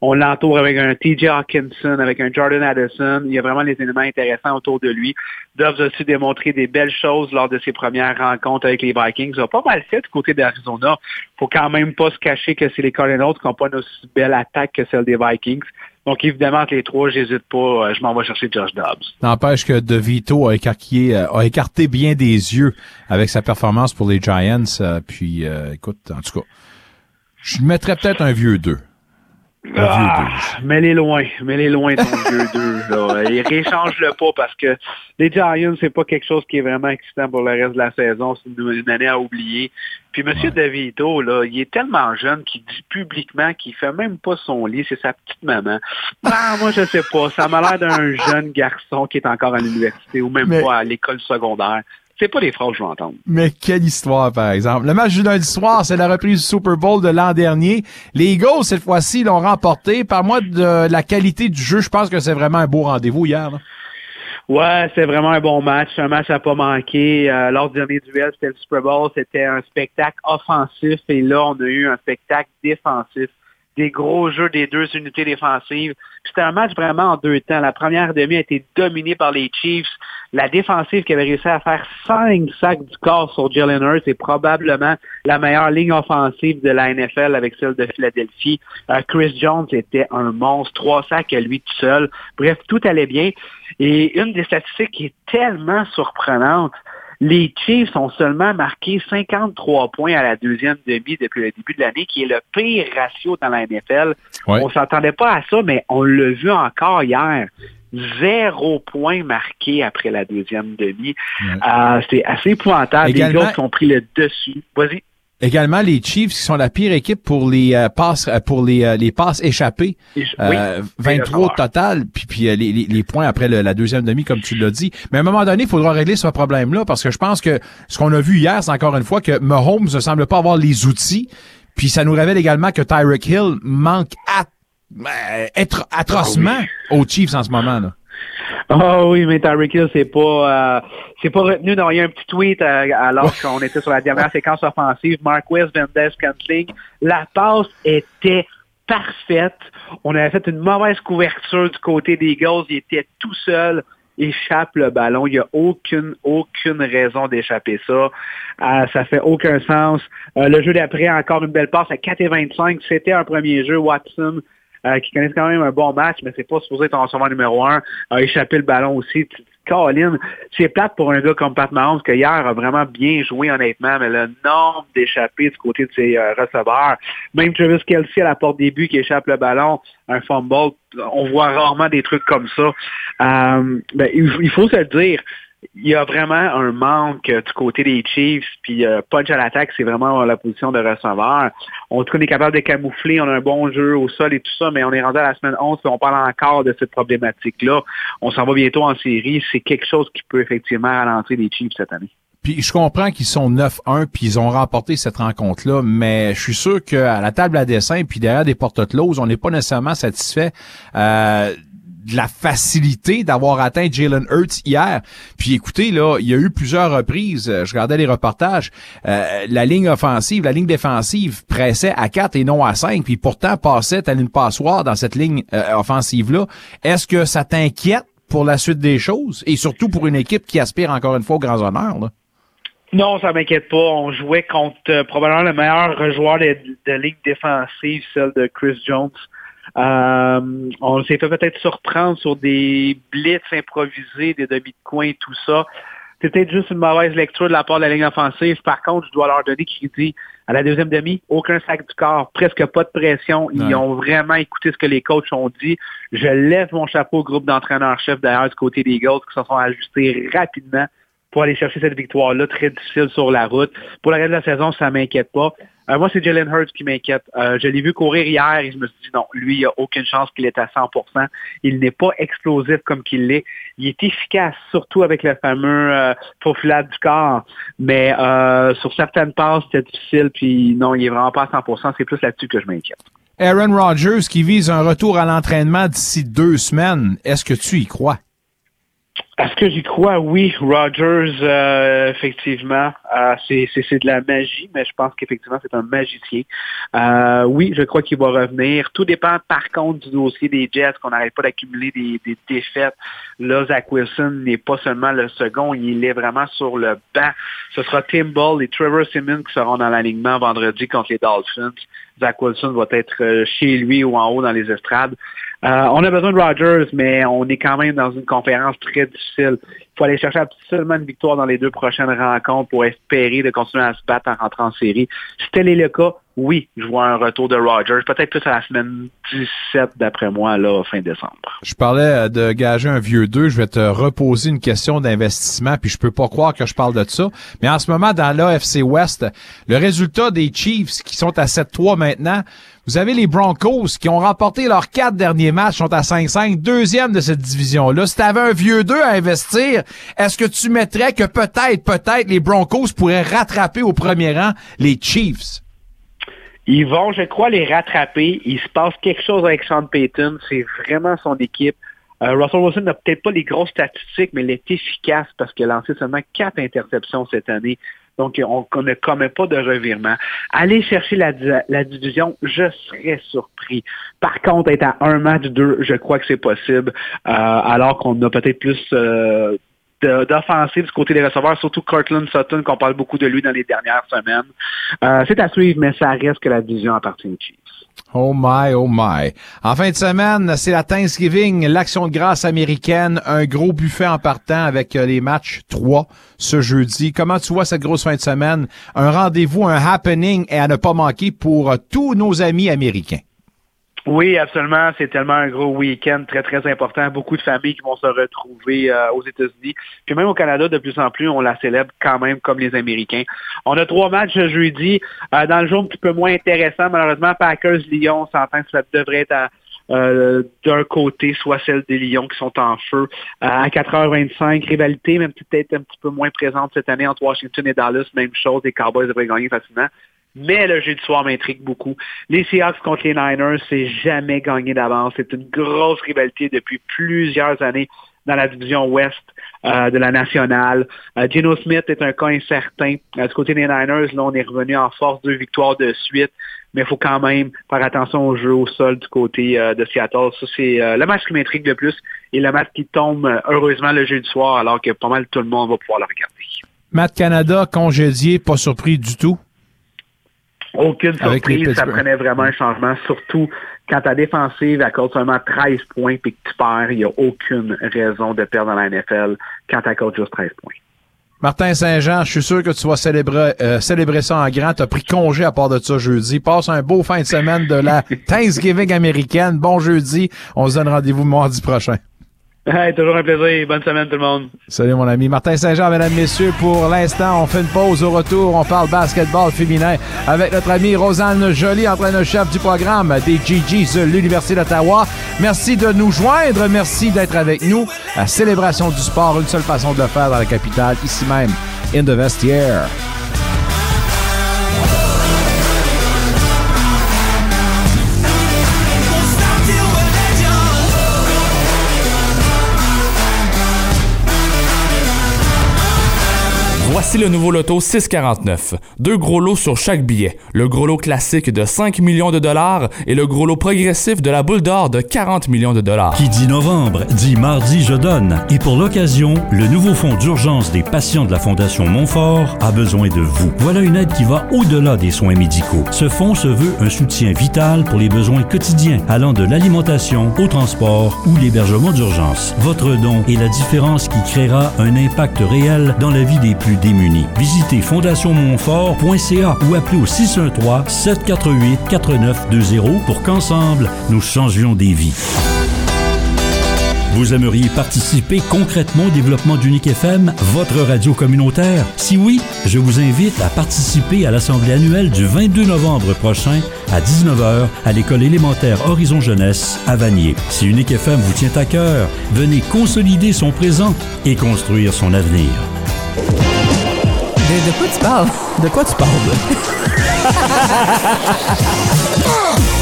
S22: On l'entoure avec un TJ Hawkinson, avec un Jordan Addison. Il y a vraiment des éléments intéressants autour de lui. Dobbs a aussi démontré des belles choses lors de ses premières rencontres avec les Vikings. Il a pas mal fait du côté d'Arizona. faut quand même pas se cacher que c'est les Cardinals qui n'ont pas une aussi belle attaque que celle des Vikings. Donc, évidemment, entre les trois, j'hésite pas. Euh, je m'en vais chercher Josh Dobbs.
S4: N'empêche que De Vito a écarté, euh, a écarté bien des yeux avec sa performance pour les Giants. Euh, puis, écoute, en tout cas, je mettrais peut-être un vieux 2.
S22: Ah, mets-les loin, mets-les loin ton vieux 2. Là. Et réchange-le pas parce que les Giants, c'est pas quelque chose qui est vraiment excitant pour le reste de la saison. C'est une, année à oublier. Puis M. Ouais. Là, il est tellement jeune qu'il dit publiquement qu'il fait même pas son lit, c'est sa petite maman. Ah, moi, je sais pas. Ça m'a l'air d'un jeune garçon qui est encore à l'université ou même pas à l'école secondaire. C'est pas des phrases que je veux entendre.
S4: Mais quelle histoire, par exemple. Le match du lundi soir, c'est la reprise du Super Bowl de l'an dernier. Les Eagles, cette fois-ci, l'ont remporté. Par moi, de la qualité du jeu, je pense que c'est vraiment un beau rendez-vous hier. Là.
S22: Ouais, c'est vraiment un bon match. Un match à pas manquer. Euh, lors du dernier duel, c'était le Super Bowl. C'était un spectacle offensif. Et là, on a eu un spectacle défensif des gros jeux des deux unités défensives. C'était un match vraiment en deux temps. La première demi a été dominée par les Chiefs. La défensive qui avait réussi à faire cinq sacs du corps sur Jalen Hurts est probablement la meilleure ligne offensive de la NFL avec celle de Philadelphie. Euh, Chris Jones était un monstre, trois sacs à lui tout seul. Bref, tout allait bien. Et une des statistiques qui est tellement surprenante, les Chiefs ont seulement marqué 53 points à la deuxième demi depuis le début de l'année, qui est le pire ratio dans la NFL. Ouais. On s'attendait pas à ça, mais on l'a vu encore hier. Zéro point marqué après la deuxième demi. Ouais. Euh, c'est assez épouvantable. Également, les gars qui ont pris le dessus. Vas-y.
S4: Également les Chiefs qui sont la pire équipe pour les euh, passes euh, pour les, euh, les passes échappées.
S22: Oui,
S4: 23 au total, puis, puis les, les, les, points après le, la deuxième demi, comme tu l'as dit. Mais à un moment donné, il faudra régler ce problème-là parce que je pense que ce qu'on a vu hier, c'est encore une fois que Mahomes ne semble pas avoir les outils. Puis ça nous révèle également que Tyreek Hill manque à, être atrocement aux Chiefs en ce moment. là.
S22: Oh oui, mais Tyreek Hill, c'est pas euh, c'est pas retenu. Non, il y a un petit tweet euh, alors qu'on était sur la dernière séquence offensive. Mark West, Vendez, Cantling. La passe était parfaite. On avait fait une mauvaise couverture du côté des Eagles. Il était tout seul échappe le ballon. Il n'y a aucune, aucune raison d'échapper ça. Euh, ça fait aucun sens. Euh, le jeu d'après, encore une belle passe à 4 et 25. C'était un premier jeu. Watson euh, qui connaissent quand même un bon match, mais c'est pas supposé être en receveur numéro un, a échappé le ballon aussi. Colin, c'est plate pour un gars comme Pat Mahomes que hier a vraiment bien joué honnêtement, mais le nombre d'échappées du côté de ses euh, receveurs, même Travis Kelsey à la porte début qui échappe le ballon, un fumble, on voit rarement des trucs comme ça. Euh, ben, il faut se le dire, il y a vraiment un manque du côté des Chiefs, puis euh, punch à l'attaque, c'est vraiment la position de receveur. On, on est capable de camoufler, on a un bon jeu au sol et tout ça, mais on est rendu à la semaine 11 et on parle encore de cette problématique-là. On s'en va bientôt en série. C'est quelque chose qui peut effectivement ralentir les Chiefs cette année.
S4: Puis je comprends qu'ils sont 9-1 puis ils ont remporté cette rencontre-là, mais je suis sûr qu'à la table à dessin puis derrière des portes closes, on n'est pas nécessairement satisfait. Euh, de la facilité d'avoir atteint Jalen Hurts hier. Puis écoutez, là, il y a eu plusieurs reprises, euh, je regardais les reportages, euh, la ligne offensive, la ligne défensive pressait à 4 et non à 5, puis pourtant passait à une passoire dans cette ligne euh, offensive-là. Est-ce que ça t'inquiète pour la suite des choses, et surtout pour une équipe qui aspire encore une fois aux grands honneurs?
S22: Non, ça m'inquiète pas. On jouait contre probablement le meilleur joueur de, de ligne défensive, celle de Chris Jones. Euh, on s'est fait peut-être surprendre sur des blitz improvisés, des demi de coin, tout ça. C'est peut-être juste une mauvaise lecture de la part de la ligne offensive. Par contre, je dois leur donner crédit à la deuxième demi, aucun sac du corps, presque pas de pression. Ils ont vraiment écouté ce que les coachs ont dit. Je lève mon chapeau au groupe d'entraîneurs-chefs d'ailleurs du côté des Goats qui se sont ajustés rapidement pour aller chercher cette victoire-là, très difficile sur la route. Pour la reste de la saison, ça m'inquiète pas. Euh, moi, c'est Jalen Hurts qui m'inquiète. Euh, je l'ai vu courir hier et je me suis dit non, lui, il n'y a aucune chance qu'il est à 100%. Il n'est pas explosif comme qu'il l'est. Il est efficace, surtout avec le fameux euh, du corps. Mais euh, sur certaines passes, c'était difficile. Puis non, il est vraiment pas à 100%. C'est plus là-dessus que je m'inquiète.
S4: Aaron Rodgers qui vise un retour à l'entraînement d'ici deux semaines. Est-ce que tu y crois?
S22: Est-ce que j'y crois? Oui, Rogers, euh, effectivement, euh, c'est, de la magie, mais je pense qu'effectivement, c'est un magicien. Euh, oui, je crois qu'il va revenir. Tout dépend, par contre, du dossier des Jets, qu'on n'arrête pas d'accumuler des, des, défaites? Là, Zach Wilson n'est pas seulement le second, il est vraiment sur le banc. Ce sera Tim Ball et Trevor Simmons qui seront dans l'alignement vendredi contre les Dolphins. Zach Wilson va être chez lui ou en haut dans les estrades. Euh, on a besoin de Rodgers, mais on est quand même dans une conférence très difficile. Il faut aller chercher absolument une victoire dans les deux prochaines rencontres pour espérer de continuer à se battre en rentrant en série. Si tel est le cas, oui, je vois un retour de Rodgers, peut-être plus à la semaine 17 d'après moi, là, fin décembre.
S4: Je parlais euh, de gager un vieux 2, je vais te reposer une question d'investissement, puis je peux pas croire que je parle de ça. Mais en ce moment, dans l'AFC West, le résultat des Chiefs, qui sont à 7-3 maintenant, vous avez les Broncos qui ont remporté leurs quatre derniers matchs, sont à 5-5, deuxième de cette division-là. Si tu avais un vieux 2 à investir, est-ce que tu mettrais que peut-être, peut-être les Broncos pourraient rattraper au premier rang les Chiefs?
S22: Ils vont, je crois, les rattraper. Il se passe quelque chose avec Sean Payton. C'est vraiment son équipe. Euh, Russell Wilson n'a peut-être pas les grosses statistiques, mais il est efficace parce qu'il a lancé seulement quatre interceptions cette année. Donc, on, ne commet pas de revirement. Aller chercher la, division, je serais surpris. Par contre, être à un match, deux, je crois que c'est possible, euh, alors qu'on a peut-être plus euh, d'offensive du côté des receveurs, surtout Cortland Sutton, qu'on parle beaucoup de lui dans les dernières semaines. Euh, c'est à suivre, mais ça reste que la division appartient aux Chiefs.
S4: Oh my, oh my. En fin de semaine, c'est la Thanksgiving, l'action de grâce américaine, un gros buffet en partant avec euh, les matchs 3 ce jeudi. Comment tu vois cette grosse fin de semaine? Un rendez-vous, un happening et à ne pas manquer pour euh, tous nos amis américains.
S22: Oui, absolument. C'est tellement un gros week-end très, très important. Beaucoup de familles qui vont se retrouver euh, aux États-Unis. Puis même au Canada, de plus en plus, on la célèbre quand même comme les Américains. On a trois matchs jeudi. Euh, dans le jour un petit peu moins intéressant, malheureusement, Packers-Lyon, s'entend que ça devrait être euh, d'un côté, soit celle des Lions qui sont en feu à 4h25. Rivalité, même peut-être un petit peu moins présente cette année entre Washington et Dallas. Même chose, les Cowboys devraient gagner facilement. Mais le jeu du soir m'intrigue beaucoup. Les Seahawks contre les Niners, c'est jamais gagné d'avance. C'est une grosse rivalité depuis plusieurs années dans la division ouest euh, de la nationale. Euh, Geno Smith est un cas incertain. Euh, du côté des Niners, là, on est revenu en force deux victoires de suite, mais il faut quand même faire attention au jeu au sol du côté de Seattle. Ça, c'est le match qui m'intrigue le plus et le match qui tombe heureusement le jeu du soir, alors que pas mal tout le monde va pouvoir le regarder.
S4: Matt Canada, congédié, pas surpris du tout?
S22: Aucune surprise, ça prenait vraiment un changement, surtout quand ta défensive accorde seulement 13 points et que tu perds, il n'y a aucune raison de perdre dans la NFL quand tu accordes juste 13 points.
S4: Martin Saint-Jean, je suis sûr que tu vas célébrer, euh, célébrer ça en grand. Tu as pris congé à part de ça jeudi. Passe un beau fin de semaine de la Thanksgiving américaine. Bon jeudi. On se donne rendez-vous mardi prochain.
S22: Hey, toujours un plaisir. Bonne semaine tout le monde.
S4: Salut mon ami. Martin Saint-Jean, mesdames, messieurs, pour l'instant, on fait une pause au retour. On parle basketball féminin avec notre amie Rosanne Joly, entraîneur-chef du programme des GGs de l'Université d'Ottawa. Merci de nous joindre. Merci d'être avec nous. La célébration du sport, une seule façon de le faire dans la capitale, ici même, in the vestiaire.
S1: Voici le nouveau loto 649. Deux gros lots sur chaque billet. Le gros lot classique de 5 millions de dollars et le gros lot progressif de la boule d'or de 40 millions de dollars.
S9: Qui dit novembre, dit mardi je donne. Et pour l'occasion, le nouveau fonds d'urgence des patients de la Fondation Montfort a besoin de vous. Voilà une aide qui va au-delà des soins médicaux. Ce fonds se veut un soutien vital pour les besoins quotidiens, allant de l'alimentation au transport ou l'hébergement d'urgence. Votre don est la différence qui créera un impact réel dans la vie des plus démunis. Visitez fondationmontfort.ca ou appelez au 613-748-4920 pour qu'ensemble, nous changions des vies. Vous aimeriez participer concrètement au développement d'Unique FM, votre radio communautaire? Si oui, je vous invite à participer à l'Assemblée annuelle du 22 novembre prochain à 19h à l'école élémentaire Horizon Jeunesse à Vanier. Si Unique FM vous tient à cœur, venez consolider son présent et construire son avenir.
S23: De, de quoi tu parles?
S14: De quoi tu parles?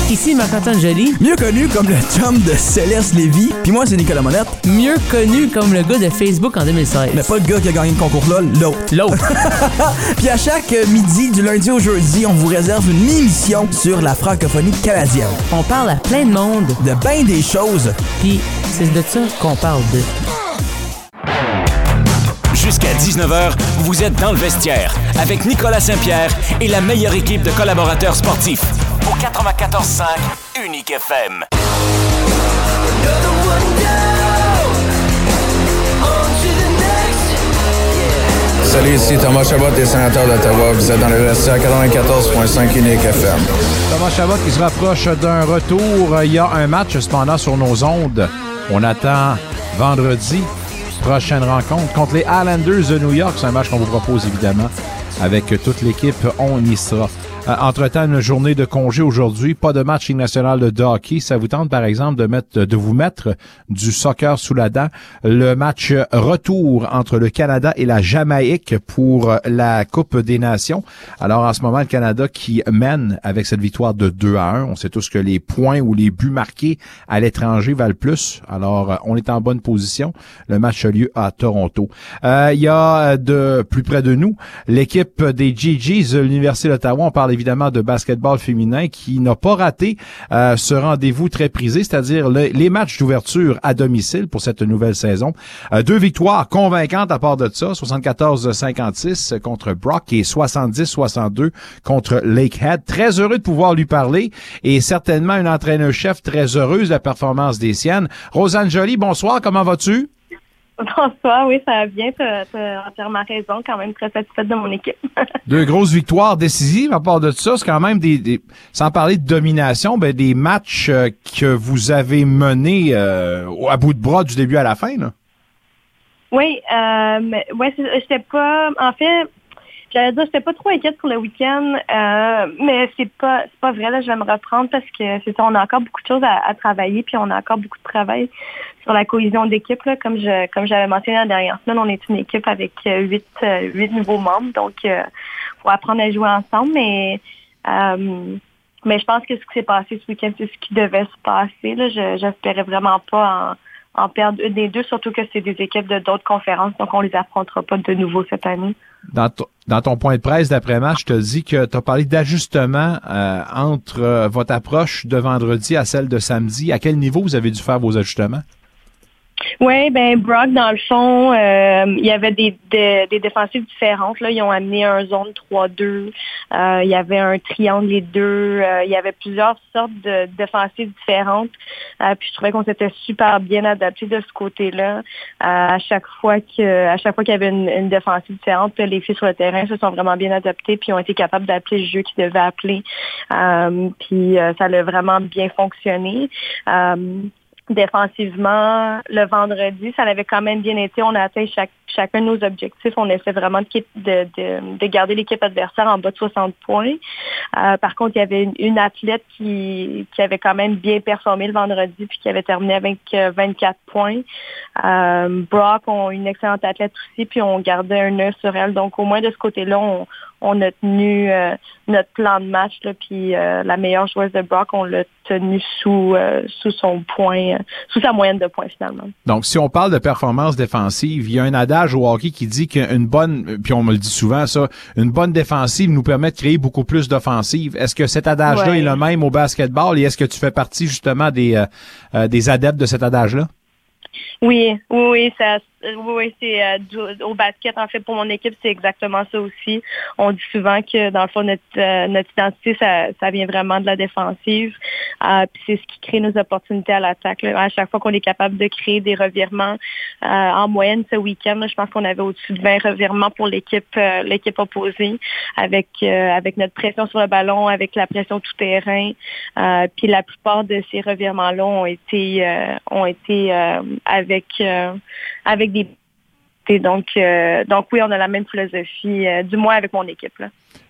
S23: Ici Marc-Antoine Joly.
S14: Mieux connu comme le chum de Céleste Lévy. Puis moi, c'est Nicolas Monette.
S23: Mieux connu comme le gars de Facebook en 2016.
S14: Mais pas le gars qui a gagné le concours là, l'autre.
S23: L'autre.
S14: Puis à chaque midi, du lundi au jeudi, on vous réserve une émission sur la francophonie canadienne.
S23: On parle à plein de monde.
S14: De bien des choses.
S23: Puis c'est de ça qu'on parle de.
S2: Jusqu'à 19h, vous êtes dans le vestiaire avec Nicolas Saint-Pierre et la meilleure équipe de collaborateurs sportifs. Au 94.5 Unique FM.
S24: Salut, ici Thomas Chabot des sénateurs d'Ottawa. Vous êtes dans le vestiaire 94.5 Unique FM.
S4: Thomas Chabot qui se rapproche d'un retour. Il y a un match cependant sur nos ondes. On attend vendredi prochaine rencontre contre les Islanders de New York. C'est un match qu'on vous propose évidemment avec toute l'équipe. On y sera. Euh, entre-temps, une journée de congé aujourd'hui, pas de match national de hockey. Ça vous tente, par exemple, de mettre, de vous mettre du soccer sous la dent. Le match retour entre le Canada et la Jamaïque pour la Coupe des Nations. Alors, en ce moment, le Canada qui mène avec cette victoire de 2 à 1. On sait tous que les points ou les buts marqués à l'étranger valent plus. Alors, on est en bonne position. Le match a lieu à Toronto. Euh, il y a de plus près de nous l'équipe des GGs de l'Université d'Ottawa. On parle évidemment de basketball féminin qui n'a pas raté euh, ce rendez-vous très prisé, c'est-à-dire le- les matchs d'ouverture à domicile pour cette nouvelle saison. Euh, deux victoires convaincantes à part de ça, 74-56 contre Brock et 70-62 contre Lakehead. Très heureux de pouvoir lui parler et certainement une entraîneur-chef très heureuse de la performance des siennes. Rosanne Joly, bonsoir, comment vas-tu?
S25: Bonsoir, oui, ça va bien. Tu as entièrement raison. Quand même très satisfaite de mon équipe.
S4: Deux grosses victoires décisives. À part de ça, c'est quand même des, sans parler de domination, ben, des matchs euh, que vous avez menés euh, à bout de bras du début à la fin. Là.
S25: Oui, euh, ouais, j'étais pas. En fait, J'allais dire, j'étais pas trop inquiète pour le week-end, euh, mais c'est pas c'est pas vrai. Là, je vais me reprendre parce que c'est ça, on a encore beaucoup de choses à, travailler, puis on a encore beaucoup de travail sur la cohésion d'équipe. Là, comme je comme j'avais mentionné la dernière semaine, on est une équipe avec euh, huit euh, huit nouveaux membres, donc euh, faut apprendre à jouer ensemble. Mais mais je pense que ce qui s'est passé ce week-end, c'est ce qui devait se passer. Là, je j'espérais vraiment pas en, en perdre une des deux, surtout que c'est des équipes de d'autres conférences, donc on les affrontera pas de nouveau cette année.
S4: Dans, dans ton point de presse d'après-match, je te dis que tu as parlé d'ajustement euh, entre euh, votre approche de vendredi à celle de samedi. À quel niveau vous avez dû faire vos ajustements?
S25: Oui, ben Brock, dans le fond, euh, il y avait des, des, des, défensives différentes. Là. Ils ont amené un zone 3-2. Euh, il y avait un triangle les deux. Euh, il y avait plusieurs sortes de défensives différentes. puis je trouvais qu'on s'était super bien adapté de ce côté-là. à chaque fois que à chaque fois qu'il y avait une, une, défensive différente, les filles sur le terrain se sont vraiment bien adaptées puis ont été capables d'appeler le jeu qu'ils devaient appeler. puis ça a vraiment bien fonctionné défensivement, le vendredi, ça avait quand même bien été. On a atteint chacun de nos objectifs. On essaie vraiment de, de, garder l'équipe adversaire en bas de 60 points. Euh, par contre, il y avait une, athlète qui, qui, avait quand même bien performé le vendredi puis qui avait terminé avec 24 euh, points. Euh, Brock ont une excellente athlète aussi, puis on gardait un œil sur elle. Donc, au moins de ce côté-là, on, on a tenu euh, notre plan de match, là, puis euh, la meilleure joueuse de Brock, on l'a tenu sous, euh, sous son point, sous sa moyenne de points finalement.
S4: Donc, si on parle de performance défensive, il y a un adage au hockey qui dit qu'une bonne, puis on me le dit souvent ça, une bonne défensive nous permet de créer beaucoup plus d'offensives. Est-ce que cet adage-là est le même au basketball et est-ce que tu fais partie justement des, des adeptes de cet adage-là?
S25: Oui, oui, oui, ça, oui, c'est euh, au basket. En fait, pour mon équipe, c'est exactement ça aussi. On dit souvent que dans le fond, notre, euh, notre identité, ça, ça vient vraiment de la défensive. Euh, puis c'est ce qui crée nos opportunités à l'attaque. À chaque fois qu'on est capable de créer des revirements, en moyenne ce week-end, je pense qu'on avait au-dessus de 20 revirements pour l'équipe l'équipe opposée, avec avec notre pression sur le ballon, avec la pression tout terrain. puis la plupart de ces revirements-là ont été ont été avec avec donc, euh, donc oui, on a la même philosophie, euh, du moins avec mon équipe.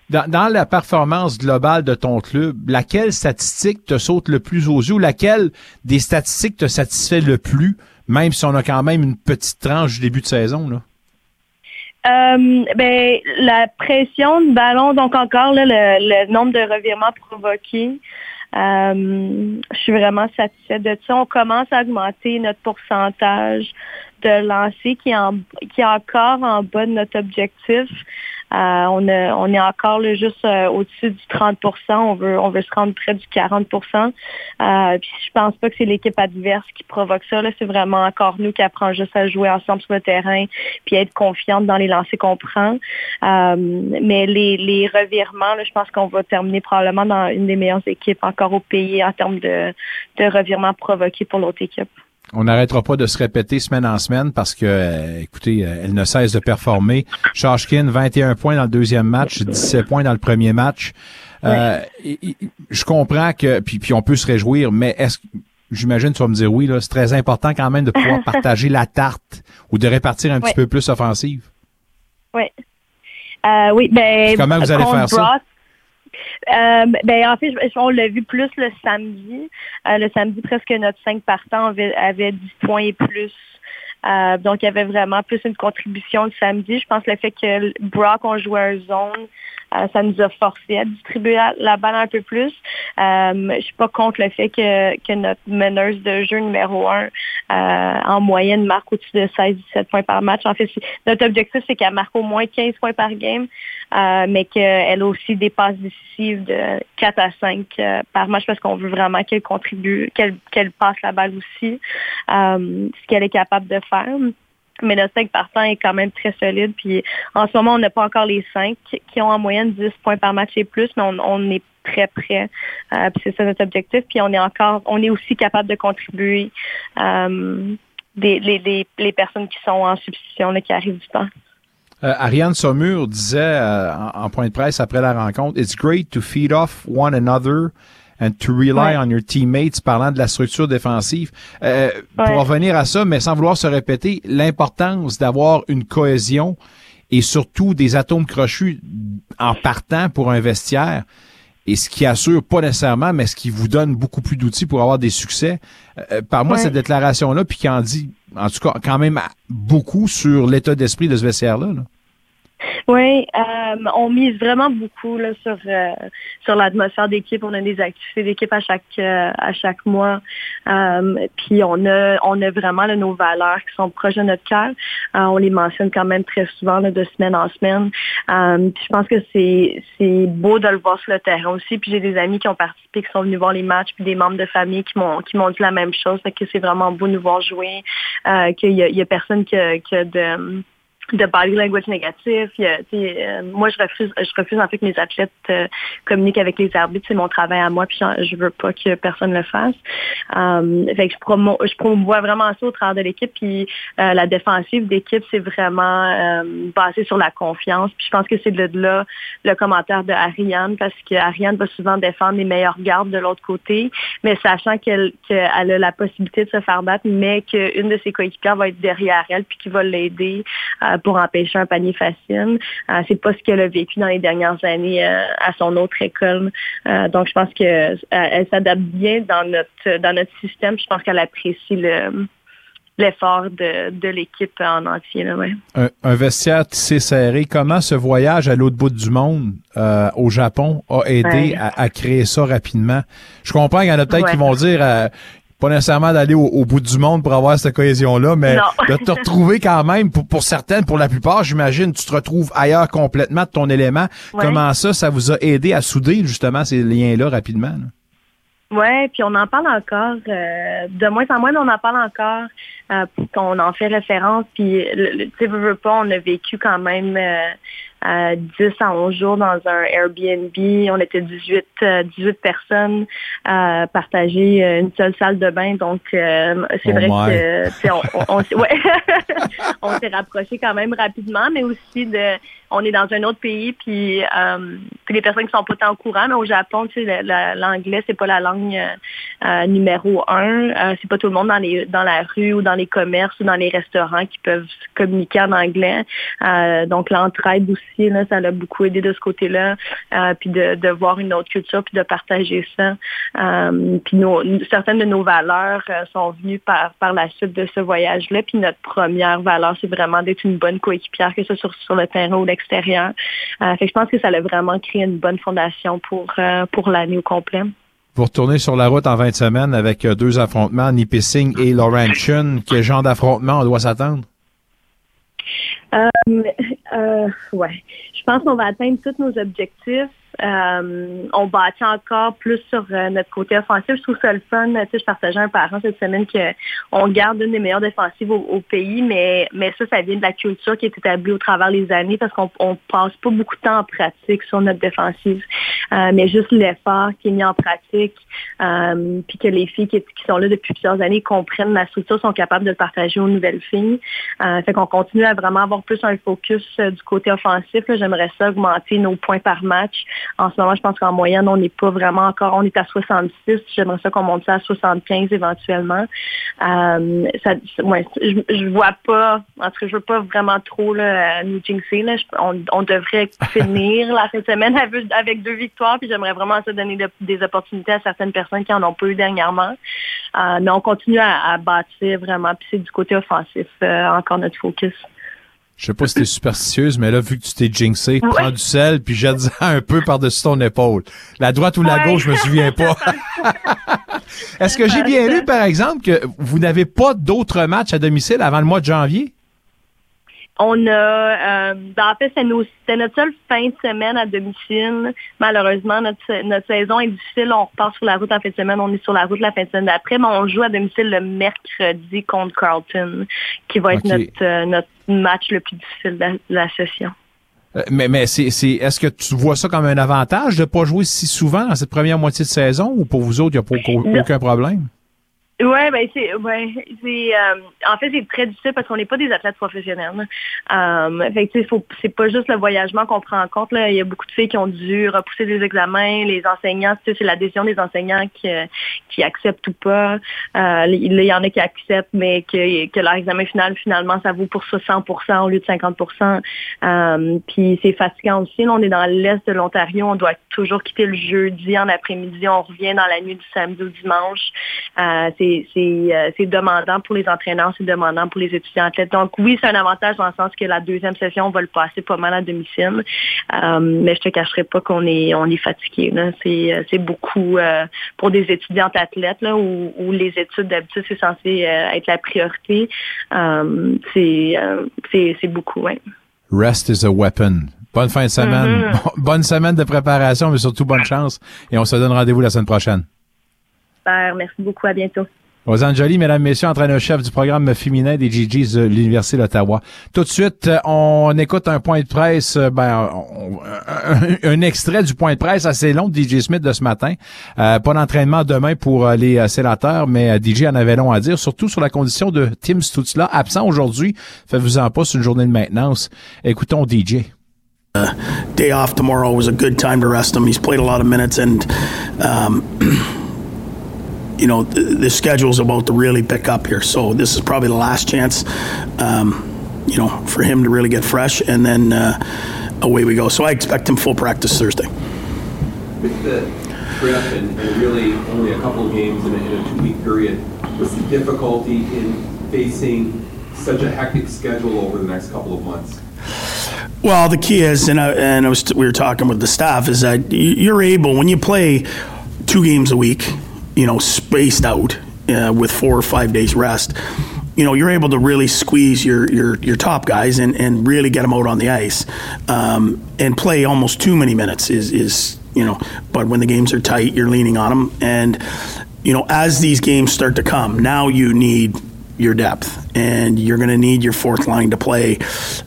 S4: Dans, la performance globale de ton club, laquelle statistique te saute le plus aux yeux ou laquelle des statistiques te satisfait le plus, même si on a quand même une petite tranche du début de saison? Là?
S25: Euh, ben, la pression de ballon, donc encore le, le, nombre de revirements provoqués. je suis vraiment satisfaite de ça. On commence à augmenter notre pourcentage de lancer qui est, en, qui est encore en bas de notre objectif. Euh, on, on est encore là, juste euh, au-dessus du 30 On veut, on veut se rendre près du 40 euh, puis Je pense pas que c'est l'équipe adverse qui provoque ça. C'est vraiment encore nous qui apprend juste à jouer ensemble sur le terrain puis être confiante dans les lancers qu'on prend. Euh, mais les, les revirements, je pense qu'on va terminer probablement dans une des meilleures équipes encore au pays en termes de, de revirements provoqués pour l'autre équipe.
S4: On n'arrêtera pas de se répéter semaine en semaine parce que, euh, écoutez, euh, elle ne cesse de performer. Shashkin, 21 points dans le deuxième match, 17 points dans le premier match. Euh, je comprends que, puis, puis on peut se réjouir, mais est-ce j'imagine tu vas me dire oui, là, c'est très important quand même de pouvoir partager la tarte ou de répartir un petit peu plus offensive.
S25: Oui. oui, ben.
S4: comment vous allez faire ça?
S25: Euh, ben, en fait, on l'a vu plus le samedi. Euh, le samedi, presque notre 5 partants avait, avait 10 points et plus. Euh, donc, il y avait vraiment plus une contribution le samedi. Je pense le fait que Brock, on jouait un zone, ça nous a forcé à distribuer la, balle un peu plus. Euh, je suis pas contre le fait que, que notre meneuse de jeu numéro 1 euh, en moyenne marque au-dessus de 16-17 points par match. En fait, notre objectif, c'est qu'elle marque au moins 15 points par game, euh, mais qu'elle a aussi des passes décisives de 4 à 5 par match parce qu'on veut vraiment qu'elle contribue, qu'elle qu'elle passe la balle aussi, ce qu'elle est capable de faire mais le 5 partant est quand même très solide. Puis en ce moment, on n'a pas encore les 5 qui ont en moyenne 10 points par match et plus, mais on, est très près. Euh, c'est ça notre objectif. Puis on est encore, on est aussi capable de contribuer. Euh, des les, personnes qui sont en substitution, là, qui arrivent du temps.
S4: Euh, Ariane Saumur disait en, point de presse après la rencontre, It's great to feed off one another and to rely on your teammates, parlant de la structure défensive. Euh, pour revenir à ça, mais sans vouloir se répéter, l'importance d'avoir une cohésion et surtout des atomes crochus en partant pour un vestiaire et ce qui assure pas nécessairement, mais ce qui vous donne beaucoup plus d'outils pour avoir des succès. Euh, par moi, cette déclaration-là, puis qui en dit, en tout cas, quand même beaucoup sur l'état d'esprit de ce vestiaire-là. là
S25: oui, euh, on mise vraiment beaucoup là, sur euh, sur l'atmosphère d'équipe. On a des activités d'équipe à chaque euh, à chaque mois. puis on a on a vraiment nos valeurs qui sont proches de notre cœur. on les mentionne quand même très souvent de semaine en semaine. puis je pense que c'est c'est beau de le voir sur le terrain aussi. Puis j'ai des amis qui ont participé, qui sont venus voir les matchs, puis des membres de famille qui m'ont qui m'ont dit la même chose. que c'est vraiment beau de nous voir jouer. qu'il y a, personne qui a de de body language négatif. Euh, moi, je refuse, je refuse en fait que mes athlètes euh, communiquent avec les arbitres. C'est mon travail à moi, puis je veux pas que personne le fasse. Euh, fait que je, je promouvois vraiment ça au travers de l'équipe. Puis la défensive d'équipe, c'est vraiment basé sur la confiance. Puis je pense que c'est de là le commentaire de Ariane, parce que Ariane va souvent défendre les meilleures gardes de l'autre côté, mais sachant qu'elle a la possibilité de se faire battre, mais qu'une de ses coéquipières va être derrière elle, puis qui va l'aider pour empêcher un panier facile. Euh, c'est pas ce qu'elle a vécu dans les dernières années euh, à son autre école. Euh, donc, je pense qu'elle elle, s'adapte bien dans notre dans notre système. Je pense qu'elle apprécie le l'effort de, l'équipe en entier.
S4: un, vestiaire tissé serré. Comment ce voyage à l'autre bout du monde, au Japon, a aidé à, créer ça rapidement? Je comprends qu'il y en a peut-être qui vont dire pas nécessairement d'aller au, bout du monde pour avoir cette cohésion-là, mais de te retrouver quand même, pour, pour certaines, pour la plupart, j'imagine, tu te retrouves ailleurs complètement de ton élément. Comment ça, ça vous a aidé à souder justement ces liens-là rapidement?
S25: Oui, puis on en parle encore. Euh, de moins en moins, on en parle encore. Euh, qu'on en fait référence. Puis, tu sais, veux pas, on a vécu quand même euh, 10 à 11 jours dans un Airbnb. On était 18, 18 euh, personnes à partager euh, une seule salle de bain. Donc, euh, c'est oh vrai que on, on, ouais, on s'est rapproché quand même rapidement, mais aussi de on est dans un autre pays, puis, puis les personnes qui sont pas tant au courant, mais au Japon, tu sais, l'anglais, c'est pas la langue numéro un. c'est pas tout le monde dans les dans la rue ou dans les commerces ou dans les restaurants qui peuvent communiquer en anglais. donc l'entraide aussi ça l'a beaucoup aidé de ce côté-là, euh, puis de, voir une autre culture, puis de partager ça. Euh, puis certaines de nos valeurs euh, sont venues par, la suite de ce voyage-là. Puis notre première valeur, c'est vraiment d'être une bonne coéquipière, que ce soit sur, le terrain ou l'extérieur. fait je pense que ça a vraiment créé une bonne fondation pour, pour l'année au complet.
S4: Vous retournez sur la route en 20 semaines avec deux affrontements, Nipissing et Laurentian. Quel genre d'affrontement on doit s'attendre?
S25: Euh, euh, ouais. Je pense qu'on va atteindre tous nos objectifs. Euh, on bâtit encore plus sur notre côté offensif. Je trouve ça le fun. Tu sais, je partageais un parent cette semaine qu'on garde une des meilleures défensives au, pays, mais, mais ça, ça vient de la culture qui est établie au travers des années parce qu'on on passe pas beaucoup de temps en pratique sur notre défensive. Mais juste l'effort qui est mis en pratique, puis que les filles qui, sont là depuis plusieurs années comprennent la structure, sont capables de le partager aux nouvelles filles. fait qu'on continue à vraiment avoir plus un focus du côté offensif. J'aimerais ça augmenter nos points par match. En ce moment, je pense qu'en moyenne, on n'est pas vraiment encore, on est à 66. J'aimerais ça qu'on monte ça à 75 éventuellement. Euh, ça, ouais, je, je vois pas, en tout cas, je veux pas vraiment trop là, nous jinxer. Là. On, devrait finir la fin de semaine avec, deux victoires, puis j'aimerais vraiment ça donner des opportunités à certaines personnes qui en ont pas eu dernièrement. Euh, mais on continue à, bâtir vraiment, puis c'est du côté offensif euh, encore notre focus.
S4: Je sais pas si t'es superstitieuse, mais là, vu que tu t'es jinxé, prends du sel puis jette ça un peu par-dessus ton épaule. La droite ou la gauche, je me souviens pas. Est-ce que j'ai bien lu, par exemple, que vous n'avez pas d'autres matchs à domicile avant le mois de janvier?
S25: On a, euh, ben, en fait, c'est notre seule fin de semaine à domicile. Malheureusement, notre, notre saison est difficile. On repart sur la route en fin de semaine. On est sur la route la fin de semaine d'après, mais on joue à domicile le mercredi contre Carlton, qui va être notre, euh, notre match le plus difficile de la, session.
S4: Euh, mais mais c'est est-ce que tu vois ça comme un avantage de pas jouer si souvent dans cette première moitié de saison ou pour vous autres il n'y a pas, aucun problème?
S25: Ouais, ben c'est, ouais, euh, en fait c'est très difficile parce qu'on n'est pas des athlètes professionnels. Euh, fait c'est pas juste le voyagement qu'on prend en compte. Il y a beaucoup de filles qui ont dû repousser des examens. Les enseignants, c'est la décision des enseignants qui, qui acceptent ou pas. Euh, il y en a qui acceptent, mais que, leur examen final finalement ça vaut pour ça 100% au lieu de 50%. Euh, puis c'est fatigant aussi. Là, on est dans l'est de l'Ontario. On doit toujours quitter le jeudi en après-midi. On revient dans la nuit du samedi au dimanche. Euh, c'est euh, c'est demandant pour les entraîneurs, c'est demandant pour les étudiants athlètes. Donc oui, c'est un avantage dans le sens que la deuxième session, on va le passer pas mal à domicile. Euh, mais je te cacherai pas qu'on est on est fatigué. C'est c'est beaucoup pour des étudiantes athlètes là, où, où les études d'habitude c'est censé être la priorité. c'est beaucoup.
S4: Rest is a weapon. Bonne fin de semaine. Mm-hmm. Bonne semaine de préparation, mais surtout bonne chance. Et on se donne rendez-vous la semaine prochaine.
S25: Super. Merci beaucoup. À bientôt.
S4: Rosanne Jolie, mesdames, messieurs, entraîneur-chef du programme féminin des GGs de l'Université d'Ottawa. Tout de suite, euh, on écoute un point de presse, euh, ben, un, extrait du point de presse assez long de DJ Smith de ce matin. Euh, pas d'entraînement demain pour les sénateurs, mais DJ en avait long à dire, surtout sur la condition de Tim Stutzla, absent aujourd'hui. Faites-vous en pas, une journée de maintenance. Écoutons DJ.
S26: Uh, you know, the, the schedule's about to really pick up here. So this is probably the last chance, um, you know, for him to really get fresh, and then uh, away we go. So I expect him full practice Thursday.
S27: With the trip and, and really only a couple of games in a, in a two-week period, what's the difficulty in facing such a hectic schedule over the next couple of months?
S26: Well, the key is, and I, and I was, we were talking with the staff, is that you're able when you play two games a week you know, spaced out uh, with four or five days rest, you know, you're able to really squeeze your your, your top guys and, and really get them out on the ice um, and play almost too many minutes is is you know. But when the games are tight, you're leaning on them, and you know, as these games start to come, now you need your depth and you're going to need your fourth line to play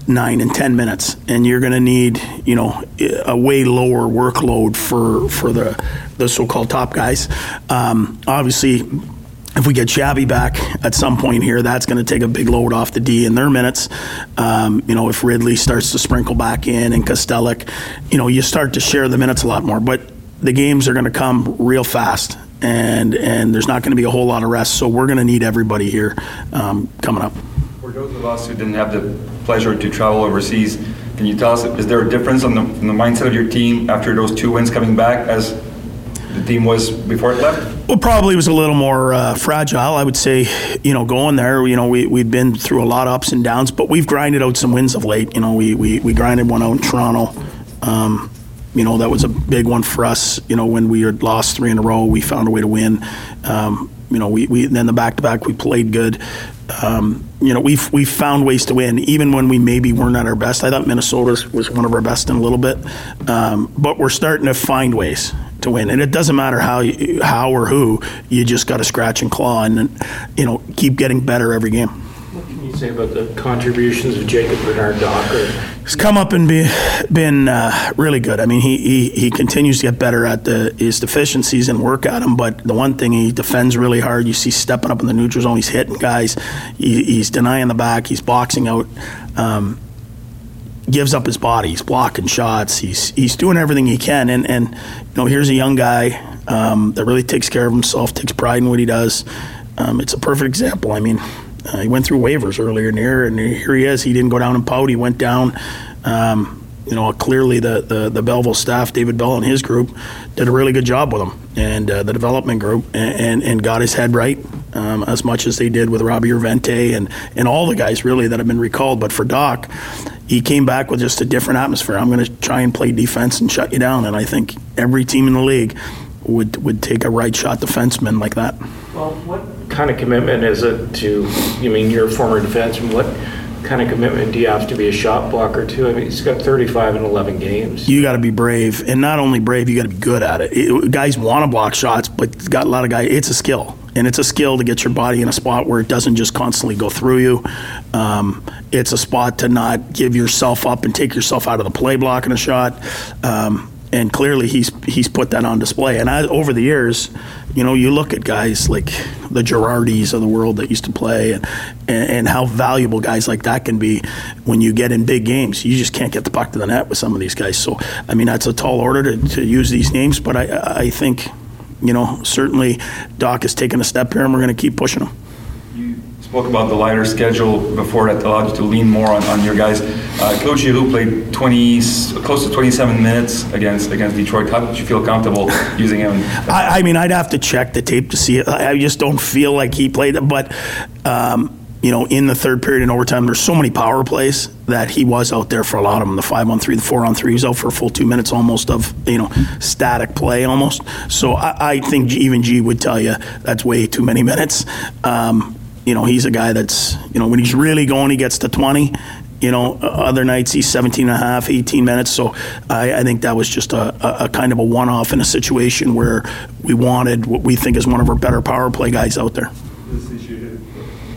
S26: nine and ten minutes and you're going to need you know a way lower workload for for the the so-called top guys um, obviously if we get Shabby back at some point here, that's going to take a big load off the D in their minutes. Um, you know, if Ridley starts to sprinkle back in and Kostelik, you know, you start to share the minutes a lot more. But the games are going to come real fast and and there's not going to be a whole lot of rest. So we're going to need everybody here um, coming up.
S28: For those of us who didn't have the pleasure to travel overseas, can you tell us is there a difference on the, the mindset of your team after those two wins coming back as the team was before it left?
S26: Well, probably was a little more uh, fragile. I would say, you know, going there, you know, we, we've been through a lot of ups and downs, but we've grinded out some wins of late. You know, we, we, we grinded one out in Toronto. Um, you know, that was a big one for us. You know, when we had lost three in a row, we found a way to win. Um, you know, we, we then the back to back, we played good. Um, you know, we've we found ways to win, even when we maybe weren't at our best. I thought Minnesota was one of our best in a little bit, um, but we're starting to find ways to win, and it doesn't matter how you, how or who. You just got to scratch and claw, and you know, keep getting better every game.
S29: Say about the contributions of Jacob Bernard Docker
S26: He's come up and be, been uh, really good. I mean, he, he he continues to get better at the his deficiencies and work at them. But the one thing he defends really hard. You see stepping up in the neutral zone. He's hitting guys. He, he's denying the back. He's boxing out. Um, gives up his body. He's blocking shots. He's he's doing everything he can. And and you know, here's a young guy um, that really takes care of himself, takes pride in what he does. Um, it's a perfect example. I mean, uh, he went through waivers earlier in the year, and here he is. He didn't go down and pout. He went down. Um, you know, clearly the, the, the, Belleville staff, David Bell and his group, did a really good job with him, and uh, the development group, and, and, and, got his head right um, as much as they did with Robbie Urvente and, and all the guys really that have been recalled. But for Doc, he came back with just a different atmosphere. I'm going to try and play defense and shut you down, and I think every team in the league would would take a right shot defenseman like that.
S29: Well, what kind of commitment is it to? You mean you're a former defenseman? What kind of commitment do you have to be a shot blocker too? I mean, he's got 35 and 11 games.
S26: You got to be brave, and not only brave, you got to be good at it. it guys want to block shots, but got a lot of guys. It's a skill, and it's a skill to get your body in a spot where it doesn't just constantly go through you. Um, it's a spot to not give yourself up and take yourself out of the play blocking a shot. Um, and clearly he's he's put that on display. And I, over the years, you know, you look at guys like the Girardis of the world that used to play, and, and and how valuable guys like that can be when you get in big games. You just can't get the puck to the net with some of these guys. So I mean, that's a tall order to, to use these names, but I I think. You know, certainly Doc has taken a step here, and we're going to keep pushing him.
S28: Spoke about the lighter schedule before that allowed you to lean more on, on your guys. Uh, Claude Giroux played 20, close to 27 minutes against against Detroit. How did you feel comfortable using him?
S26: I, I mean, I'd have to check the tape to see it. I I just don't feel like he played it. But, um, you know, in the third period and overtime, there's so many power plays that he was out there for a lot of them. The five on three, the four on three, he was out for a full two minutes almost of, you know, static play almost. So I, I think even G would tell you that's way too many minutes. Um, you know, he's a guy that's, you know, when he's really going, he gets to 20. You know, other nights he's 17 and a half, 18 minutes. So I, I think that was just a, a, a kind of a one off in a situation where we wanted what we think is one of our better power play guys out there.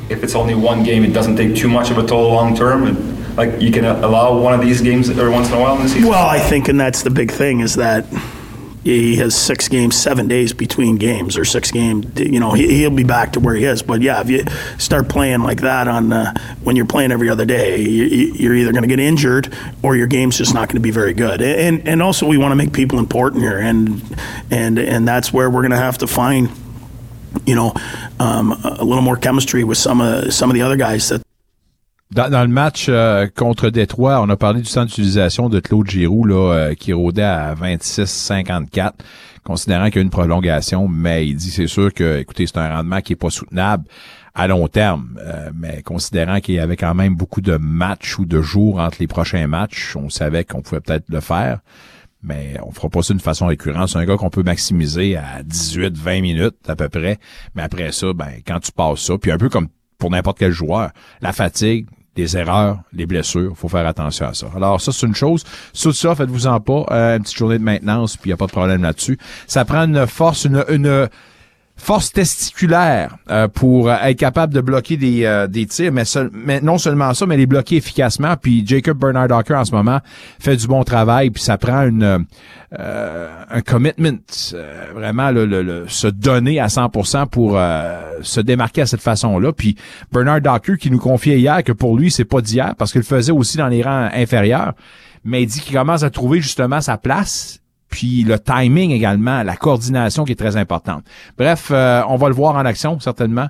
S28: If it's only one game, it doesn't take too much of a toll long term. And, like you can uh, allow one of these games every once in a while in the season.
S26: Well, I think, and that's the big thing, is that he has six games, seven days between games, or six games. You know, he, he'll be back to where he is. But yeah, if you start playing like that on uh, when you're playing every other day, you, you're either going to get injured or your game's just not going to be very good. And and also we want to make people important here, and and and that's where we're going to have to find, you know, um, a little more chemistry with some of some of the other guys that
S4: Dans, dans le match euh, contre Détroit, on a parlé du temps d'utilisation de Claude Giroux là, euh, qui rôdait à 26-54, considérant qu'il y a une prolongation, mais il dit c'est sûr que, écoutez, c'est un rendement qui est pas soutenable à long terme, euh, mais considérant qu'il y avait quand même beaucoup de matchs ou de jours entre les prochains matchs, on savait qu'on pouvait peut-être le faire. Mais on fera pas ça d'une façon récurrente. C'est un gars qu'on peut maximiser à 18-20 minutes à peu près. Mais après ça, ben quand tu passes ça, puis un peu comme pour n'importe quel joueur, la fatigue, les erreurs, les blessures, faut faire attention à ça. Alors ça, c'est une chose. Sur ça, faites-vous-en pas. Euh, une petite journée de maintenance, puis il n'y a pas de problème là-dessus. Ça prend une force, une, une force testiculaire euh, pour être capable de bloquer des, euh, des tirs, mais, mais non seulement ça, mais les bloquer efficacement. Puis Jacob Bernard Docker en ce moment fait du bon travail, puis ça prend une euh, un commitment, euh, vraiment le, le- le- se donner à 100% pour euh, se démarquer à cette façon-là. Puis Bernard Docker qui nous confiait hier que pour lui c'est pas d'hier parce qu'il faisait aussi dans les rangs inférieurs, mais il dit qu'il commence à trouver justement sa place puis le timing également, la coordination qui est très importante. Bref, euh, on va le voir en action certainement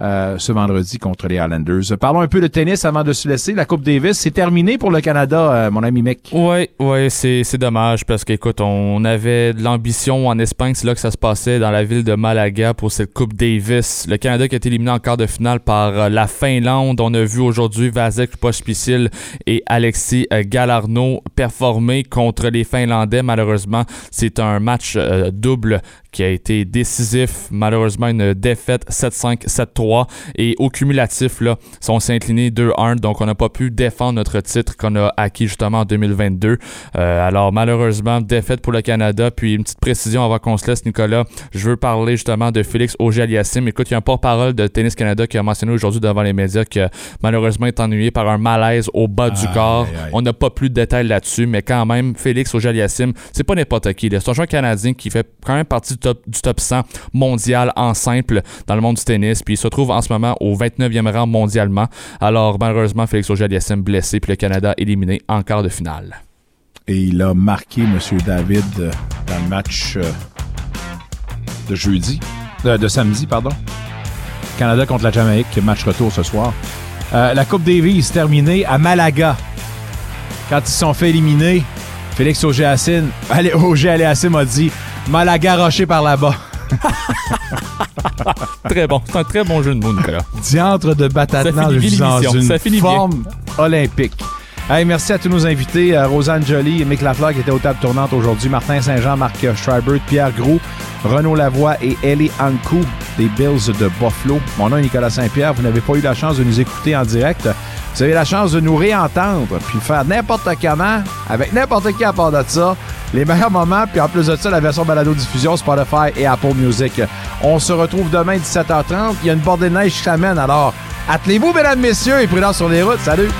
S4: euh, ce vendredi contre les Highlanders. Parlons un peu de tennis avant de se laisser. La Coupe Davis, c'est terminé pour le Canada, euh, mon ami Mick.
S1: Ouais, ouais, c'est, dommage parce qu'écoute, on avait de l'ambition en Espagne, c'est là que ça se passait dans la ville de Malaga pour cette Coupe Davis. Le Canada qui a été éliminé en quart de finale par euh, la Finlande. On a vu aujourd'hui Vasek Pospisil et Alexis euh, Galarno performer contre les Finlandais. Malheureusement, c'est un match double qui a été décisif. Malheureusement, une défaite 7-5, 7-3. Et au cumulatif, là, on s'est incliné 2-1. Donc, on n'a pas pu défendre notre titre qu'on a acquis justement en 2022. Euh, alors, malheureusement, défaite pour le Canada. Puis, une petite précision avant qu'on se laisse, Nicolas. Je veux parler justement de Félix Auger-Aliassime. Écoute, il y a un porte-parole de Tennis Canada qui a mentionné aujourd'hui devant les médias que malheureusement est ennuyé par un malaise au bas du corps.
S4: aïe.
S1: On n'a pas plus de détails là-dessus, mais quand même, Félix Auger-Aliassime, c'est pas n'importe qui. C'est un joueur canadien qui fait quand même partie du top, du top 100 mondial en simple dans le monde du tennis. Puis il se trouve en ce moment au 29e rang mondialement. Alors malheureusement, Félix Auger-Aliassime blessé, puis le Canada éliminé en quart de finale.
S4: Et il a marqué M. David euh, dans le match euh, de jeudi, de, de samedi, pardon. Canada contre la Jamaïque, match retour ce soir. Euh, la Coupe Davis terminée à Malaga. Quand ils se sont fait éliminer, Félix Auger-Aliassime allez, Auger-Aliassime a dit Malaga roché par là-bas.
S1: très bon. C'est un très bon jeu de mots, Nicolas.
S4: Diantre de suis dans une
S1: Ça bien.
S4: forme olympique. Hey, merci à tous nos invités. Rosanne Joly, Mick Lafleur qui était aux tables tournantes aujourd'hui, Martin Saint-Jean, Marc Schreiber, Pierre Gros, Renaud Lavoie et Ellie Ankou des Bills de Buffalo. Mon nom est Nicolas Saint-Pierre. Vous n'avez pas eu la chance de nous écouter en direct. Vous avez la chance de nous réentendre puis faire n'importe comment avec n'importe qui à part de ça. Les meilleurs moments, puis en plus de ça, la version balado-diffusion Spotify et Apple Music. On se retrouve demain 17h30. Il y a une bordée de neige qui s'amène, alors attelez-vous, mesdames, messieurs, et prudence sur les routes. Salut!